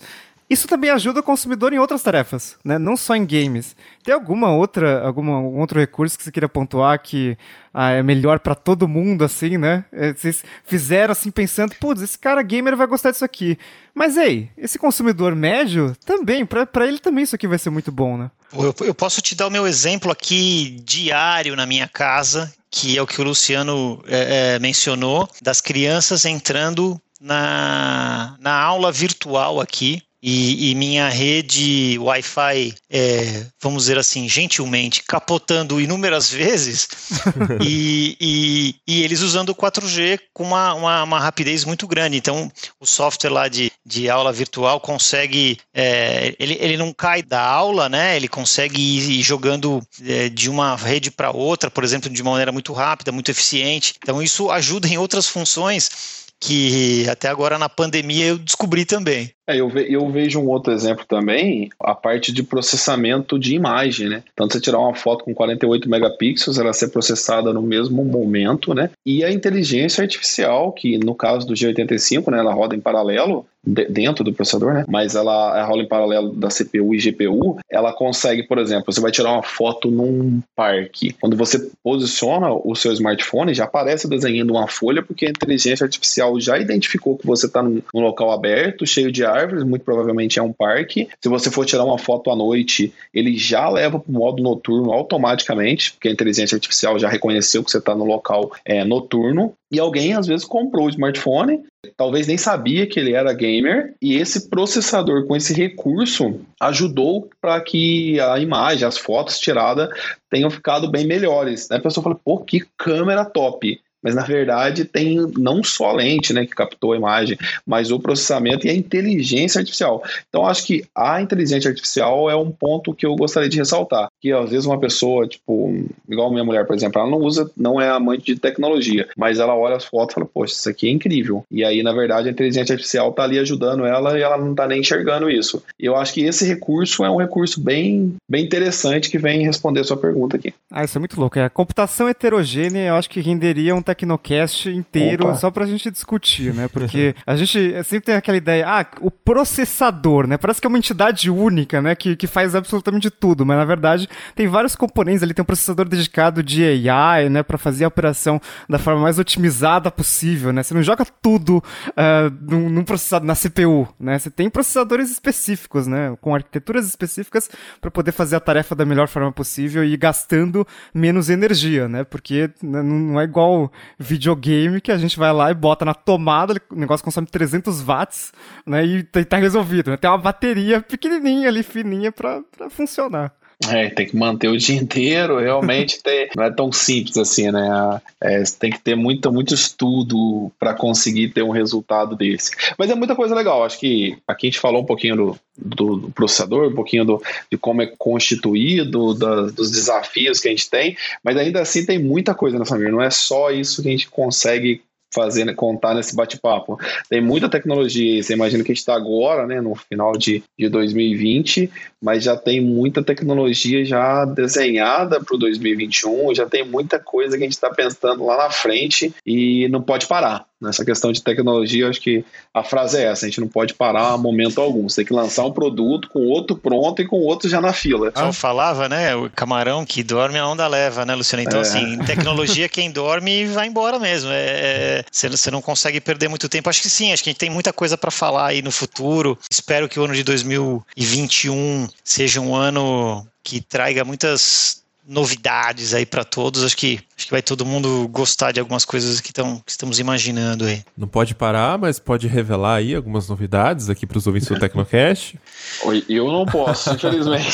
Isso também ajuda o consumidor em outras tarefas, né? Não só em games. Tem alguma outra, alguma algum outro recurso que você queira pontuar que ah, é melhor para todo mundo, assim, né? É, vocês fizeram assim pensando, putz, esse cara gamer vai gostar disso aqui. Mas ei, esse consumidor médio também, para ele também isso aqui vai ser muito bom, né? Eu, eu posso te dar o meu exemplo aqui diário na minha casa, que é o que o Luciano é, é, mencionou, das crianças entrando na, na aula virtual aqui e, e, minha rede Wi-Fi, é, vamos dizer assim, gentilmente, capotando inúmeras vezes e, e, e, eles usando o 4G com uma, uma, uma, rapidez muito grande. Então, o software lá de, de aula virtual consegue, é, ele, ele não cai da aula, né? Ele consegue ir jogando é, de uma rede para outra, por exemplo, de uma maneira muito rápida, muito eficiente. Então, isso ajuda em outras funções que até agora na pandemia eu descobri também. É, eu, ve eu vejo um outro exemplo também, a parte de processamento de imagem, né? Então, você tirar uma foto com 48 megapixels, ela ser processada no mesmo momento, né? E a inteligência artificial, que no caso do G85, né, ela roda em paralelo, dentro do processador, né? Mas ela, rola em paralelo da CPU e GPU. Ela consegue, por exemplo, você vai tirar uma foto num parque. Quando você posiciona o seu smartphone, já aparece desenhando uma folha, porque a inteligência artificial já identificou que você está num, local aberto, cheio de árvores, muito provavelmente é um parque. Se você for tirar uma foto à noite, ele já leva para o modo noturno automaticamente, porque a inteligência artificial já reconheceu que você está no local é, noturno. E alguém às vezes comprou o smartphone, talvez nem sabia que ele era gamer, e esse processador com esse recurso ajudou para que a imagem, as fotos tiradas tenham ficado bem melhores. Né? A pessoa fala, pô, que câmera top. Mas na verdade tem não só a lente né, que captou a imagem, mas o processamento e a inteligência artificial. Então acho que a inteligência artificial é um ponto que eu gostaria de ressaltar, que às vezes uma pessoa, tipo, igual minha mulher, por exemplo, ela não usa, não é amante de tecnologia, mas ela olha as fotos e fala, poxa, isso aqui é incrível. E aí, na verdade, a inteligência artificial está ali ajudando ela e ela não está nem enxergando isso. E eu acho que esse recurso é um recurso bem, bem interessante que vem responder a sua pergunta aqui. Ah, isso é muito louco. É, a computação heterogênea, eu acho que renderia um Tecnocast inteiro Opa. só pra gente discutir, né? Porque a gente sempre tem aquela ideia, ah, o processador, né? Parece que é uma entidade única, né? Que, que faz absolutamente tudo, mas na verdade tem vários componentes ali. Tem um processador dedicado de AI, né? Pra fazer a operação da forma mais otimizada possível, né? Você não joga tudo uh, num, num processador, na CPU, né? Você tem processadores específicos, né? Com arquiteturas específicas para poder fazer a tarefa da melhor forma possível e gastando menos energia, né? Porque não é igual videogame que a gente vai lá e bota na tomada, o negócio consome 300 watts, né? E tá resolvido, né? Tem uma bateria pequenininha ali, fininha para funcionar. É, tem que manter o dia inteiro, realmente ter, não é tão simples assim, né? É, tem que ter muito, muito estudo para conseguir ter um resultado desse. Mas é muita coisa legal. Acho que aqui a gente falou um pouquinho do, do, do processador, um pouquinho do, de como é constituído, da, dos desafios que a gente tem, mas ainda assim tem muita coisa nessa família. Não é só isso que a gente consegue fazer, né, contar nesse bate-papo. Tem muita tecnologia, você imagina que a gente está agora, né, no final de, de 2020, mas já tem muita tecnologia já desenhada para o 2021, já tem muita coisa que a gente está pensando lá na frente e não pode parar. Nessa questão de tecnologia, acho que a frase é essa: a gente não pode parar a momento algum. Você tem que lançar um produto com outro pronto e com outro já na fila. Eu falava, né? O camarão que dorme a onda leva, né, Luciano? Então, é. assim, tecnologia, quem dorme vai embora mesmo. É, é, você não consegue perder muito tempo. Acho que sim, acho que a gente tem muita coisa para falar aí no futuro. Espero que o ano de 2021 seja um ano que traga muitas novidades aí para todos. Acho que, acho que vai todo mundo gostar de algumas coisas que, tão, que estamos imaginando aí. Não pode parar, mas pode revelar aí algumas novidades aqui para os ouvintes do Tecnocast. Eu não posso, infelizmente.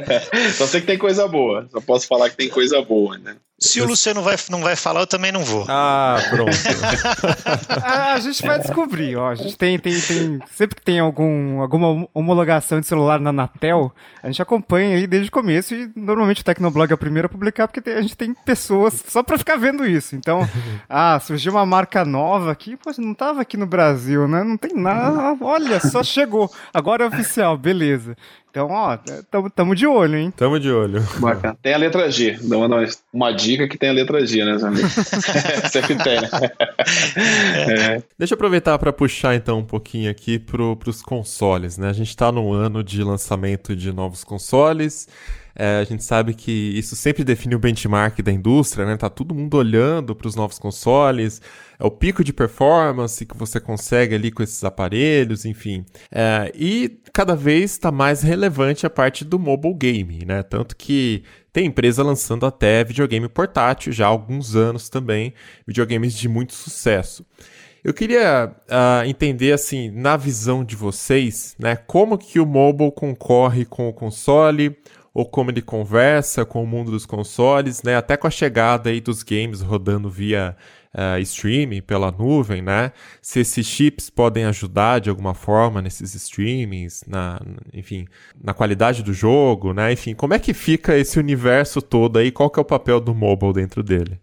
Só sei que tem coisa boa. Só posso falar que tem coisa boa, né? Se o Luciano vai, não vai falar, eu também não vou. Ah, pronto. ah, a gente vai descobrir, ó. A gente tem, tem, tem. Sempre que tem algum, alguma homologação de celular na Anatel, a gente acompanha aí desde o começo e normalmente o Tecnoblog é o primeiro a publicar porque a gente tem pessoas só pra ficar vendo isso. Então, ah, surgiu uma marca nova aqui, pô, não tava aqui no Brasil, né? Não tem nada. Olha, só chegou. Agora é oficial, beleza. Então, ó, tamo, tamo de olho, hein? Tamo de olho. Bacana. Tem a letra G. Dá uma, uma dica que tem a letra G, né, Sempre tem, né? É. Deixa eu aproveitar para puxar então um pouquinho aqui pro, pros consoles, né? A gente tá no ano de lançamento de novos consoles. É, a gente sabe que isso sempre define o benchmark da indústria, né? Tá todo mundo olhando para os novos consoles, é o pico de performance que você consegue ali com esses aparelhos, enfim. É, e cada vez está mais relevante a parte do mobile game, né? Tanto que tem empresa lançando até videogame portátil já há alguns anos também, videogames de muito sucesso. Eu queria uh, entender, assim, na visão de vocês, né, como que o mobile concorre com o console, ou como ele conversa com o mundo dos consoles, né? Até com a chegada aí dos games rodando via uh, streaming pela nuvem, né? Se esses chips podem ajudar de alguma forma nesses streamings, na, enfim, na qualidade do jogo, né? Enfim, como é que fica esse universo todo aí? Qual que é o papel do mobile dentro dele?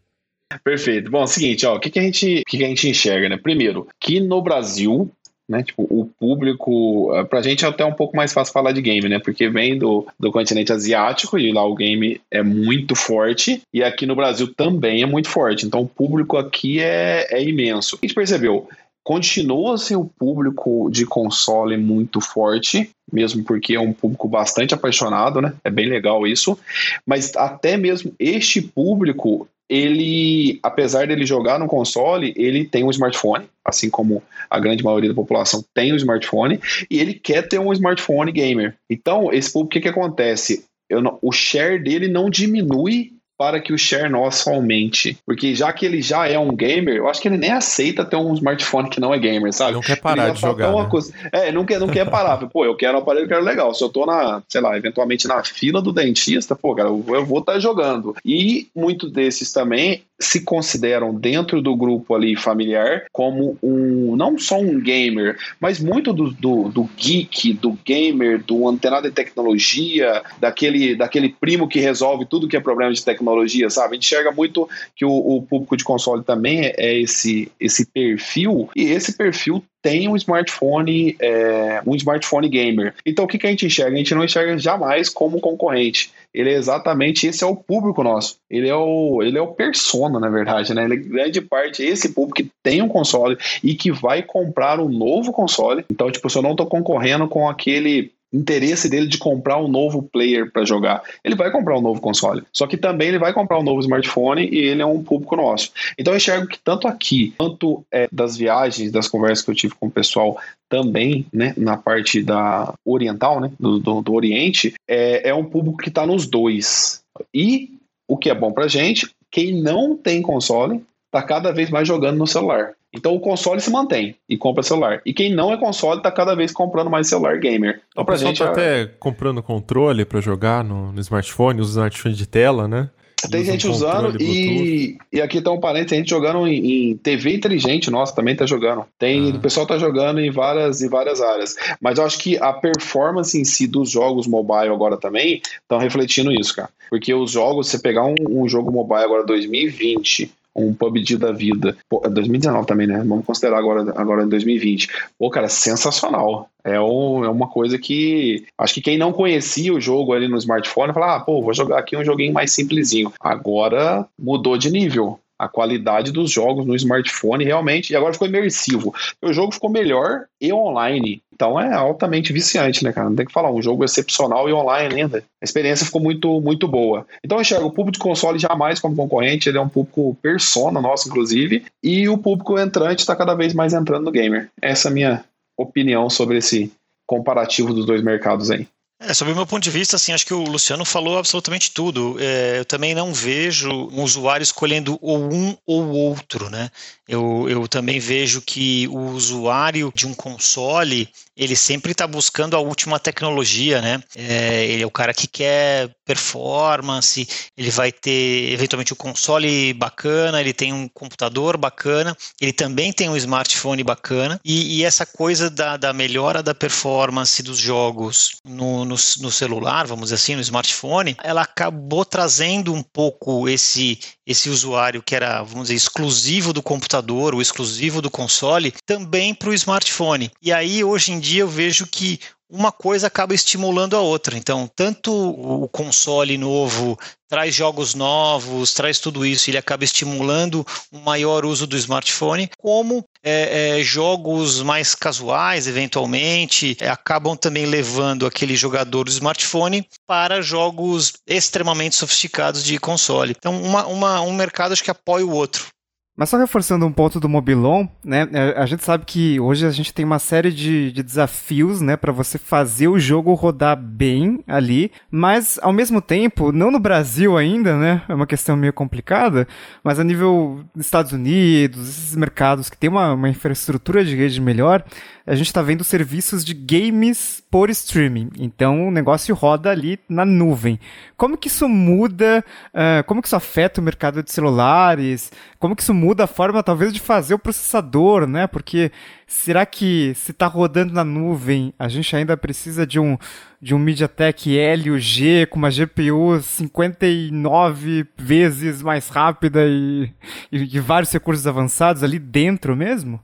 Perfeito. Bom, é o seguinte, ó, o que, que, a gente, que, que a gente enxerga, né? Primeiro, que no Brasil né? Tipo, o público, eh, pra gente é até um pouco mais fácil falar de game, né? Porque vem do, do continente asiático e lá o game é muito forte e aqui no Brasil também é muito forte. Então o público aqui é, é imenso. A gente percebeu, continua ser o público de console muito forte, mesmo porque é um público bastante apaixonado, né? É bem legal isso. Mas até mesmo este público, ele, apesar dele jogar no console, ele tem um smartphone, assim como a grande maioria da população tem um smartphone, e ele quer ter um smartphone gamer. Então, esse público, o que, que acontece? Não, o share dele não diminui para que o share nosso aumente. Porque já que ele já é um gamer, eu acho que ele nem aceita ter um smartphone que não é gamer, sabe? Não quer parar de jogar. Né? Coisa... É, não quer, não quer parar. pô, eu quero um aparelho que é legal. Se eu tô na, sei lá, eventualmente na fila do dentista, pô, cara, eu, eu vou estar tá jogando. E muitos desses também se consideram dentro do grupo ali familiar como um não só um gamer, mas muito do, do, do geek, do gamer, do antenado de tecnologia, daquele, daquele primo que resolve tudo que é problema de tecnologia, sabe? Enxerga muito que o, o público de console também é, é esse, esse perfil, e esse perfil tem um smartphone, é, um smartphone gamer. Então o que, que a gente enxerga? A gente não enxerga jamais como concorrente. Ele é exatamente esse é o público nosso. Ele é o, ele é o persona, na verdade, né? Ele, grande parte é esse público que tem um console e que vai comprar um novo console. Então, tipo, se eu não estou concorrendo com aquele interesse dele de comprar um novo player para jogar. Ele vai comprar um novo console. Só que também ele vai comprar um novo smartphone e ele é um público nosso. Então eu enxergo que tanto aqui, quanto é, das viagens, das conversas que eu tive com o pessoal também, né, na parte da oriental, né, do, do, do Oriente, é, é um público que está nos dois. E o que é bom pra gente, quem não tem console está cada vez mais jogando no celular. Então o console se mantém e compra celular. E quem não é console está cada vez comprando mais celular gamer. Então, o pessoal gente, tá até comprando controle para jogar no, no smartphone, os smartphones de tela, né? Tem gente usando e, e aqui tá um parente, tem gente jogando em, em, TV inteligente, nossa, também tá jogando. Tem, ah. O pessoal tá jogando em várias, em várias áreas. Mas eu acho que a performance em si dos jogos mobile agora também estão refletindo isso, cara. Porque os jogos, você pegar um, um jogo mobile agora 2020 um PUBG da vida. Pô, 2019 é também, né? Vamos considerar agora, agora em 2020. Pô, cara, sensacional. É, um, é uma coisa que acho que quem não conhecia o jogo ali no smartphone fala, ah, pô, vou jogar aqui um joguinho mais simplesinho. Agora mudou de nível a qualidade dos jogos no smartphone realmente, e agora ficou imersivo. O jogo ficou melhor e online. Então é altamente viciante, né, cara? Não tem que falar, um jogo excepcional e online ainda. A experiência ficou muito, muito boa. Então eu enxergo o público de console jamais como concorrente, ele é um público persona nosso, inclusive, e o público entrante está cada vez mais entrando no gamer. Essa é a minha opinião sobre esse comparativo dos dois mercados aí. É, sobre o meu ponto de vista, assim, acho que o Luciano falou absolutamente tudo. É, eu também não vejo um usuário escolhendo ou um ou outro, né? Eu, eu também vejo que o usuário de um console, ele sempre está buscando a última tecnologia, né? É, ele é o cara que quer performance, ele vai ter eventualmente o um console bacana, ele tem um computador bacana, ele também tem um smartphone bacana, e, e essa coisa da, da melhora da performance dos jogos no, no, no celular, vamos dizer assim, no smartphone, ela acabou trazendo um pouco esse, esse usuário que era, vamos dizer, exclusivo do computador, o exclusivo do console, também para o smartphone. E aí, hoje em dia, eu vejo que uma coisa acaba estimulando a outra. Então, tanto o console novo traz jogos novos, traz tudo isso, ele acaba estimulando um maior uso do smartphone, como é, é, jogos mais casuais, eventualmente, é, acabam também levando aquele jogador do smartphone para jogos extremamente sofisticados de console. Então, uma, uma, um mercado acho que apoia o outro. Mas só reforçando um ponto do Mobilon, né? É, a gente sabe que hoje a gente tem uma série de, de desafios, né, para você fazer o jogo rodar bem ali, mas ao mesmo tempo, não no Brasil ainda, né? É uma questão meio complicada, mas a nível dos Estados Unidos, esses mercados que tem uma, uma infraestrutura de rede melhor, a gente está vendo serviços de games por streaming. Então o negócio roda ali na nuvem. Como que isso muda? Uh, como que isso afeta o mercado de celulares? Como que isso muda a forma, talvez, de fazer o processador, né? Porque será que se está rodando na nuvem, a gente ainda precisa de um de um MediaTek Helio G com uma GPU 59 vezes mais rápida e, e, e vários recursos avançados ali dentro mesmo?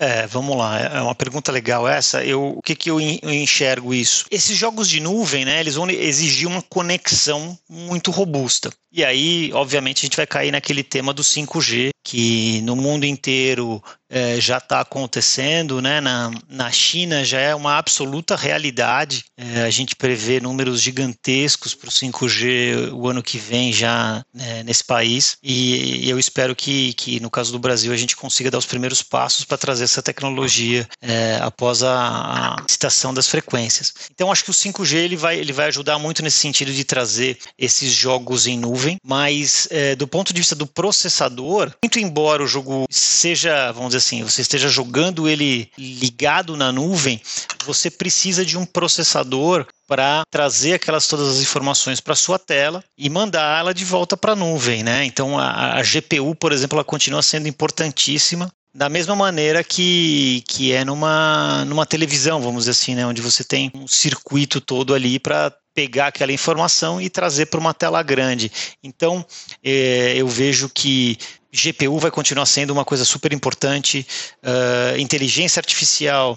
É, vamos lá, é uma pergunta legal essa. Eu, o que, que eu enxergo isso? Esses jogos de nuvem, né, eles vão exigir uma conexão muito robusta. E aí, obviamente, a gente vai cair naquele tema do 5G, que no mundo inteiro é, já está acontecendo, né? Na, na China já é uma absoluta realidade. É, a gente prevê números gigantescos para o 5G o ano que vem já né, nesse país. E, e, eu espero que, que, no caso do Brasil, a gente consiga dar os primeiros passos para trazer essa tecnologia é, após a, a citação das frequências. Então, acho que o 5G ele vai, ele vai ajudar muito nesse sentido de trazer esses jogos em nuvem nuvem, mas é, do ponto de vista do processador, muito embora o jogo seja, vamos dizer assim, você esteja jogando ele ligado na nuvem, você precisa de um processador para trazer aquelas todas as informações para sua tela e mandar ela de volta para a nuvem, né? Então a, a, GPU, por exemplo, ela continua sendo importantíssima da mesma maneira que, que é numa, numa televisão, vamos dizer assim, né? Onde você tem um circuito todo ali para pegar aquela informação e trazer para uma tela grande. Então, é, eu vejo que GPU vai continuar sendo uma coisa super importante, uh, inteligência artificial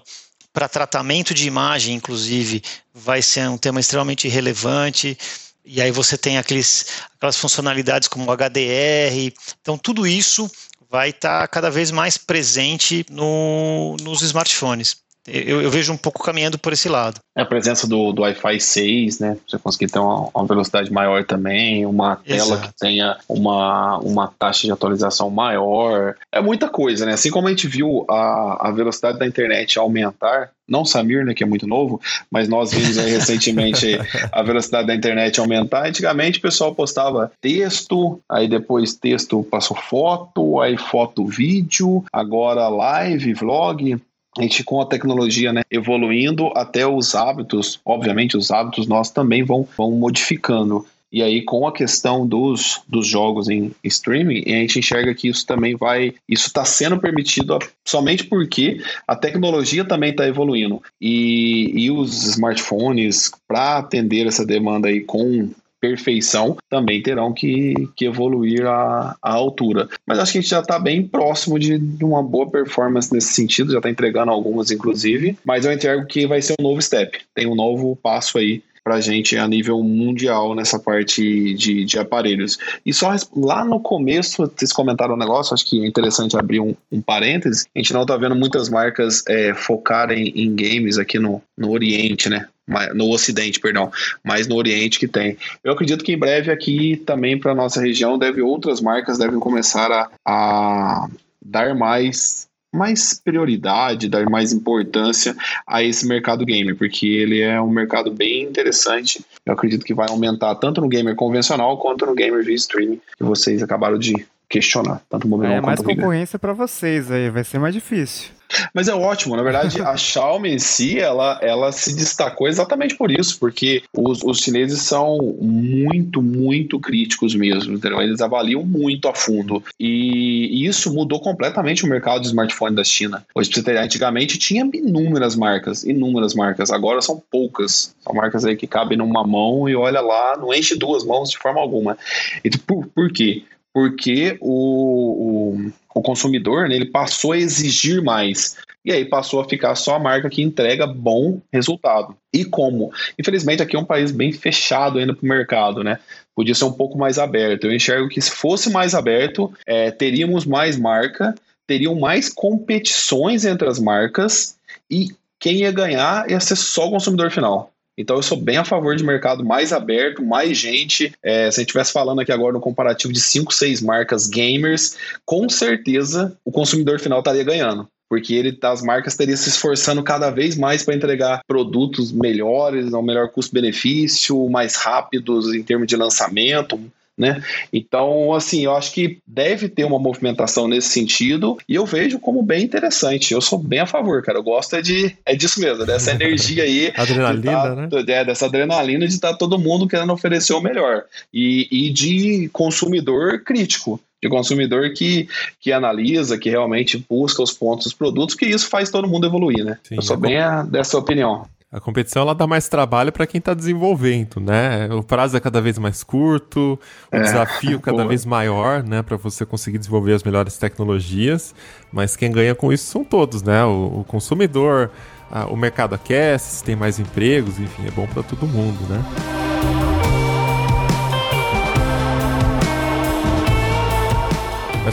para tratamento de imagem, inclusive, vai ser um tema extremamente relevante. E aí você tem aqueles, aquelas funcionalidades como HDR. Então, tudo isso vai estar tá cada vez mais presente no, nos smartphones. Eu, eu, vejo um pouco caminhando por esse lado. É a presença do, do Wi-Fi 6, né? Você conseguir ter uma, uma velocidade maior também, uma tela Exato. que tenha uma, uma taxa de atualização maior. É muita coisa, né? Assim como a gente viu a, a velocidade da internet aumentar, não Samir, né, que é muito novo, mas nós vimos aí recentemente a velocidade da internet aumentar. Antigamente o pessoal postava texto, aí depois texto passou foto, aí foto vídeo, agora live, vlog a gente com a tecnologia né, evoluindo até os hábitos, obviamente os hábitos nossos também vão, vão modificando. E aí, com a questão dos, dos jogos em streaming, a gente enxerga que isso também vai. Isso está sendo permitido somente porque a tecnologia também está evoluindo. E, e os smartphones, para atender essa demanda aí com perfeição, também terão que, que evoluir à, à altura. Mas acho que a gente já está bem próximo de, de, uma boa performance nesse sentido, já está entregando algumas, inclusive, mas eu enxergo que vai ser um novo step, tem um novo passo aí para a gente a nível mundial nessa parte de, de aparelhos. E só lá no começo, vocês comentaram um negócio, acho que é interessante abrir um, um parênteses. A gente não está vendo muitas marcas é, focarem em games aqui no, no Oriente, né? No Ocidente, perdão, mas no Oriente que tem. Eu acredito que em breve aqui também para nossa região deve outras marcas devem começar a, a dar mais mais prioridade, dar mais importância a esse mercado gamer, porque ele é um mercado bem interessante. Eu acredito que vai aumentar tanto no gamer convencional quanto no gamer via streaming, que vocês acabaram de questionar, tanto o é, mais concorrência para vocês aí, vai ser mais difícil. Mas é ótimo, na verdade, a Xiaomi em si, ela, ela se destacou exatamente por isso, porque os, os chineses são muito, muito críticos mesmo, entendeu? Eles avaliam muito a fundo. E, isso mudou completamente o mercado de smartphone da China. Hoje, pra você ter, antigamente tinha inúmeras marcas, inúmeras marcas, agora são poucas. São marcas aí que cabem numa mão e olha lá, não enche duas mãos de forma alguma. E por, por quê? Porque o, o o consumidor né, ele passou a exigir mais. E aí passou a ficar só a marca que entrega bom resultado. E como? Infelizmente, aqui é um país bem fechado ainda para o mercado, né? Podia ser um pouco mais aberto. Eu enxergo que se fosse mais aberto, é, teríamos mais marca, teriam mais competições entre as marcas e quem ia ganhar ia ser só o consumidor final. Então eu sou bem a favor de mercado mais aberto, mais gente. É, se a gente estivesse falando aqui agora no comparativo de 5, 6 marcas gamers, com certeza o consumidor final estaria ganhando porque ele, as marcas teriam se esforçando cada vez mais para entregar produtos melhores, ao melhor custo-benefício, mais rápidos em termos de lançamento, né? Então, assim, eu acho que deve ter uma movimentação nesse sentido e eu vejo como bem interessante. Eu sou bem a favor, cara. Eu gosto é, de, é disso mesmo, dessa energia aí. adrenalina, tá, né? É, dessa adrenalina de estar tá todo mundo querendo oferecer o melhor. E, e de consumidor crítico de consumidor que, que analisa, que realmente busca os pontos dos produtos, que isso faz todo mundo evoluir, né? Sim, eu sou é bem a, dessa opinião. A competição ela dá mais trabalho para quem está desenvolvendo, né? O prazo é cada vez mais curto, o é, desafio cada boa. vez maior, né, para você conseguir desenvolver as melhores tecnologias. Mas quem ganha com isso são todos, né? O, o consumidor, a, o mercado aquece, tem mais empregos, enfim, é bom para todo mundo, né?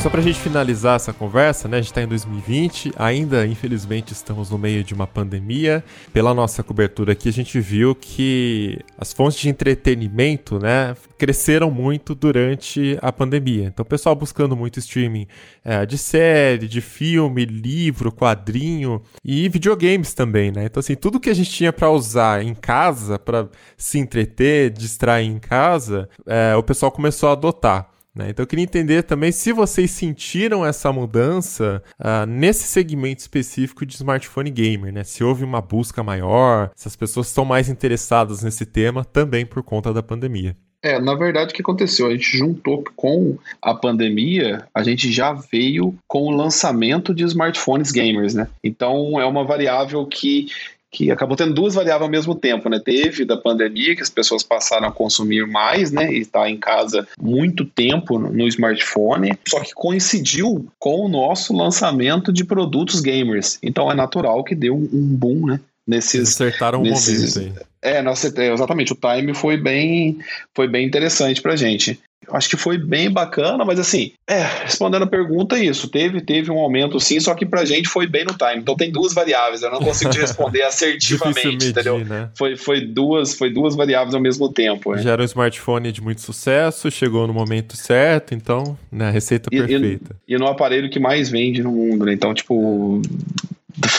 Só pra gente finalizar essa conversa, né? A gente tá em 2020, ainda infelizmente estamos no meio de uma pandemia. Pela nossa cobertura aqui, a gente viu que as fontes de entretenimento, né, cresceram muito durante a pandemia. Então, o pessoal buscando muito streaming é, de série, de filme, livro, quadrinho e videogames também, né? Então, assim, tudo que a gente tinha para usar em casa, para se entreter, distrair em casa, é, o pessoal começou a adotar. Né? Então eu queria entender também se vocês sentiram essa mudança uh, nesse segmento específico de smartphone gamer, né? Se houve uma busca maior, se as pessoas estão mais interessadas nesse tema também por conta da pandemia. É, na verdade, o que aconteceu? A gente juntou com a pandemia, a gente já veio com o lançamento de smartphones gamers, né? Então é uma variável que que acabou tendo duas variáveis ao mesmo tempo, né? Teve da pandemia, que as pessoas passaram a consumir mais, né? E estar tá em casa muito tempo no smartphone, só que coincidiu com o nosso lançamento de produtos gamers. Então é natural que deu um boom, né? Nesses, acertaram nesses, um momento aí. É, é, exatamente. O time foi bem, foi bem interessante pra gente acho que foi bem bacana, mas assim, é, respondendo a pergunta, é isso. Teve, teve um aumento sim, só que pra gente foi bem no time. Então tem duas variáveis, eu não consigo te responder assertivamente, medir, entendeu? Né? Foi, foi, duas, foi duas variáveis ao mesmo tempo. É. Já era um smartphone de muito sucesso, chegou no momento certo, então, né, a receita e, perfeita. E, e no aparelho que mais vende no mundo, né? Então, tipo,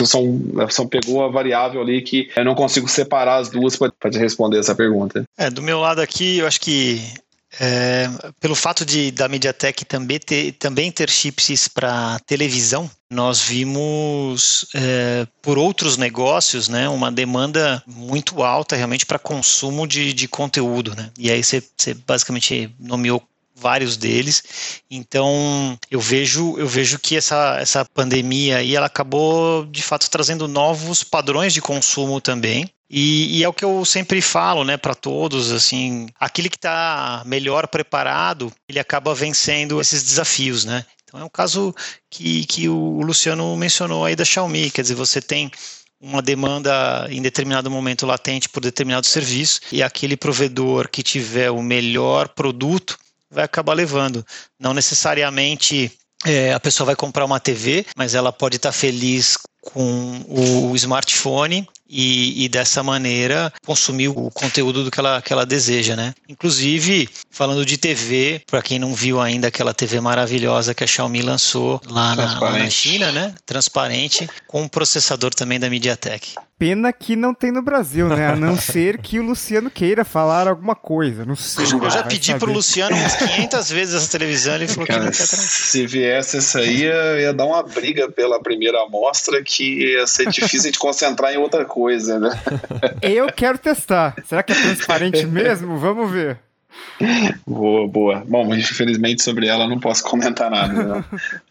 são, são pegou a variável ali que eu não consigo separar as duas para te responder essa pergunta. É, do meu lado aqui, eu acho que é, pelo fato de da MediaTek também ter, também ter chips para televisão, nós vimos é, por outros negócios né, uma demanda muito alta realmente para consumo de, de conteúdo. Né? E aí você, basicamente nomeou vários deles. Então eu vejo eu vejo que essa, essa pandemia aí ela acabou de fato trazendo novos padrões de consumo também. E, e, é o que eu sempre falo, né, para todos, assim, aquele que está melhor preparado, ele acaba vencendo esses desafios, né? Então é um caso que, que o Luciano mencionou aí da Xiaomi, quer dizer, você tem uma demanda em determinado momento latente por determinado serviço e aquele provedor que tiver o melhor produto vai acabar levando. Não necessariamente é, a pessoa vai comprar uma TV, mas ela pode estar feliz com o smartphone e, e, dessa maneira consumir o conteúdo do que ela, que ela deseja, né? Inclusive, falando de TV, para quem não viu ainda aquela TV maravilhosa que a Xiaomi lançou lá na, lá na China, né? Transparente, com um processador também da MediaTek. Pena que não tem no Brasil, né? A não ser que o Luciano queira falar alguma coisa. Não sei. Eu já pedi saber. pro Luciano umas 500 vezes essa televisão ele falou Cara, que não quer Se viesse essa aí, ia, ia dar uma briga pela primeira amostra que ia ser difícil de concentrar em outra coisa, né? Eu quero testar. Será que é transparente mesmo? Vamos ver. Boa, boa. Bom, infelizmente sobre ela não posso comentar nada.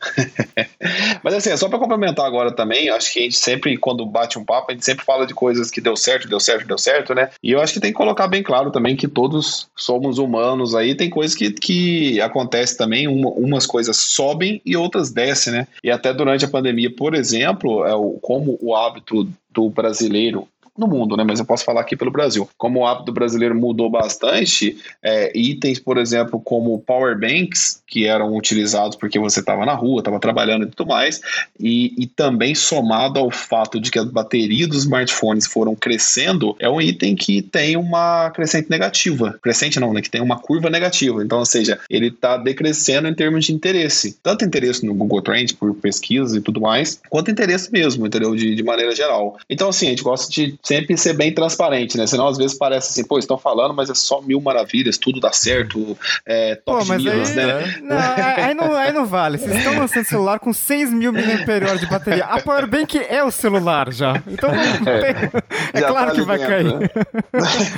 mas assim, é só para complementar agora também, acho que a gente sempre, quando bate um papo, a gente sempre fala de coisas que deu certo, deu certo, deu certo, né? E eu acho que tem que colocar bem claro também que todos somos humanos aí, tem coisas que, que acontece também, uma, umas coisas sobem e outras descem, né? E até durante a pandemia, por exemplo, é o, como o hábito do brasileiro no mundo, né? Mas eu posso falar aqui pelo Brasil. Como o hábito brasileiro mudou bastante, é, itens, por exemplo, como power banks, que eram utilizados porque você estava na rua, estava trabalhando e tudo mais, e, e também somado ao fato de que a bateria dos smartphones foram crescendo, é um item que tem uma crescente negativa. Crescente não, né? Que tem uma curva negativa. Então, ou seja, ele está decrescendo em termos de interesse. Tanto interesse no Google Trends por pesquisas e tudo mais, quanto interesse mesmo, entendeu? De, de maneira geral. Então, assim, a gente gosta de sempre ser bem transparente, né? Senão às vezes parece assim, pô, estão falando, mas é só mil maravilhas, tudo dá certo, é, top pô, de aí, né? Não, aí, não, aí não vale. Vocês estão lançando celular com 6 mil mAh de bateria. A Powerbank é o celular já. Então é, é claro tá que vai dentro, cair.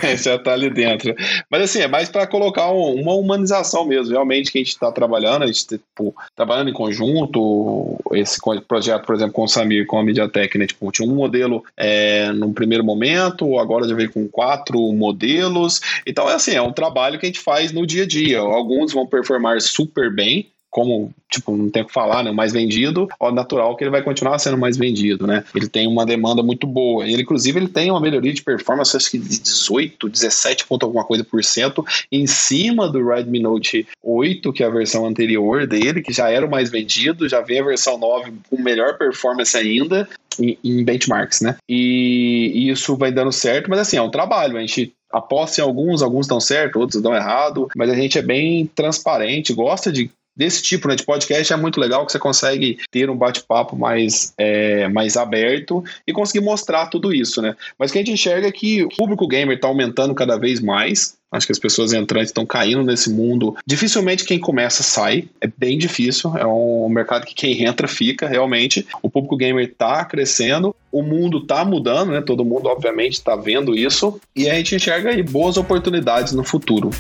Né? já tá ali dentro. Mas assim, é mais para colocar um, uma humanização mesmo. Realmente que a gente está trabalhando, a gente tipo, trabalhando em conjunto, esse projeto, por exemplo, com o Samir, com a MediaTek, né? Tipo, tinha um modelo é, no primeiro primeiro momento, agora já veio com quatro modelos. Então, é assim, é um trabalho que a gente faz no dia a dia. Alguns vão performar super bem, como, tipo, não tem o que falar, né? O mais vendido, ó, natural que ele vai continuar sendo mais vendido, né? Ele tem uma demanda muito boa. Ele, inclusive, ele tem uma melhoria de performance, acho que de 18, 17 ponto alguma coisa por cento, em cima do Redmi Note 8, que é a versão anterior dele, que já era o mais vendido, já vem a versão 9 com melhor performance ainda em, em benchmarks, né? E, e isso vai dando certo, mas assim, é um trabalho, a gente aposta em alguns, alguns dão certo, outros dão errado, mas a gente é bem transparente, gosta de desse tipo né, de podcast é muito legal que você consegue ter um bate-papo mais, é, mais aberto e conseguir mostrar tudo isso, né? Mas o que a gente enxerga é que o público gamer está aumentando cada vez mais. Acho que as pessoas entrantes estão caindo nesse mundo. Dificilmente quem começa sai. É bem difícil. É um mercado que quem entra fica, realmente. O público gamer está crescendo. O mundo está mudando, né? Todo mundo, obviamente, está vendo isso. E a gente enxerga aí boas oportunidades no futuro.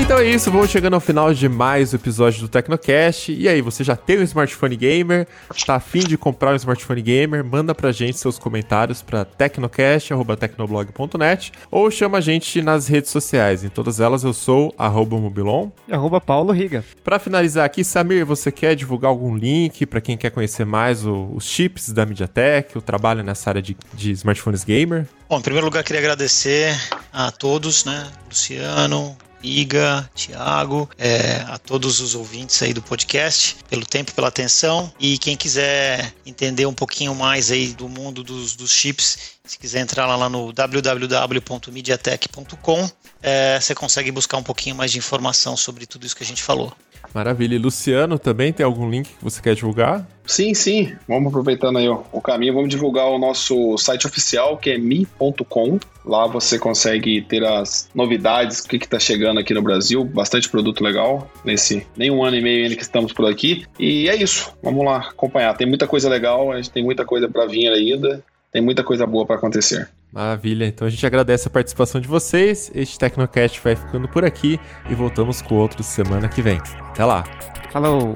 Então é isso, vamos chegando ao final de mais um episódio do Tecnocast. E aí, você já tem um smartphone gamer? Tá afim de comprar um smartphone gamer? Manda pra gente seus comentários para tecnocast.tecnoblog.net ou chama a gente nas redes sociais. Em todas elas eu sou arroba Mobilon. E arroba Paulo Riga. Pra finalizar aqui, Samir, você quer divulgar algum link para quem quer conhecer mais o, os chips da MediaTek, o trabalho nessa área de, de smartphones gamer? Bom, em primeiro lugar, queria agradecer a todos, né? Luciano, Iga, Thiago, é, a todos os ouvintes aí do podcast, pelo tempo, pela atenção. E quem quiser entender um pouquinho mais aí do mundo dos, dos chips, se quiser entrar lá no www.mediatek.com, é, você consegue buscar um pouquinho mais de informação sobre tudo isso que a gente falou. Maravilha. E Luciano, também tem algum link que você quer divulgar? Sim, sim. Vamos aproveitando aí ó, o caminho, vamos divulgar o nosso site oficial, que é mi.com. Lá você consegue ter as novidades, o que está chegando aqui no Brasil, bastante produto legal nesse nem um ano e meio ainda que estamos por aqui. E é isso, vamos lá acompanhar. Tem muita coisa legal, a gente tem muita coisa para vir ainda, tem muita coisa boa para acontecer. Maravilha, então a gente agradece a participação de vocês. Este Tecnocast vai ficando por aqui e voltamos com outro semana que vem. Até lá. Falou!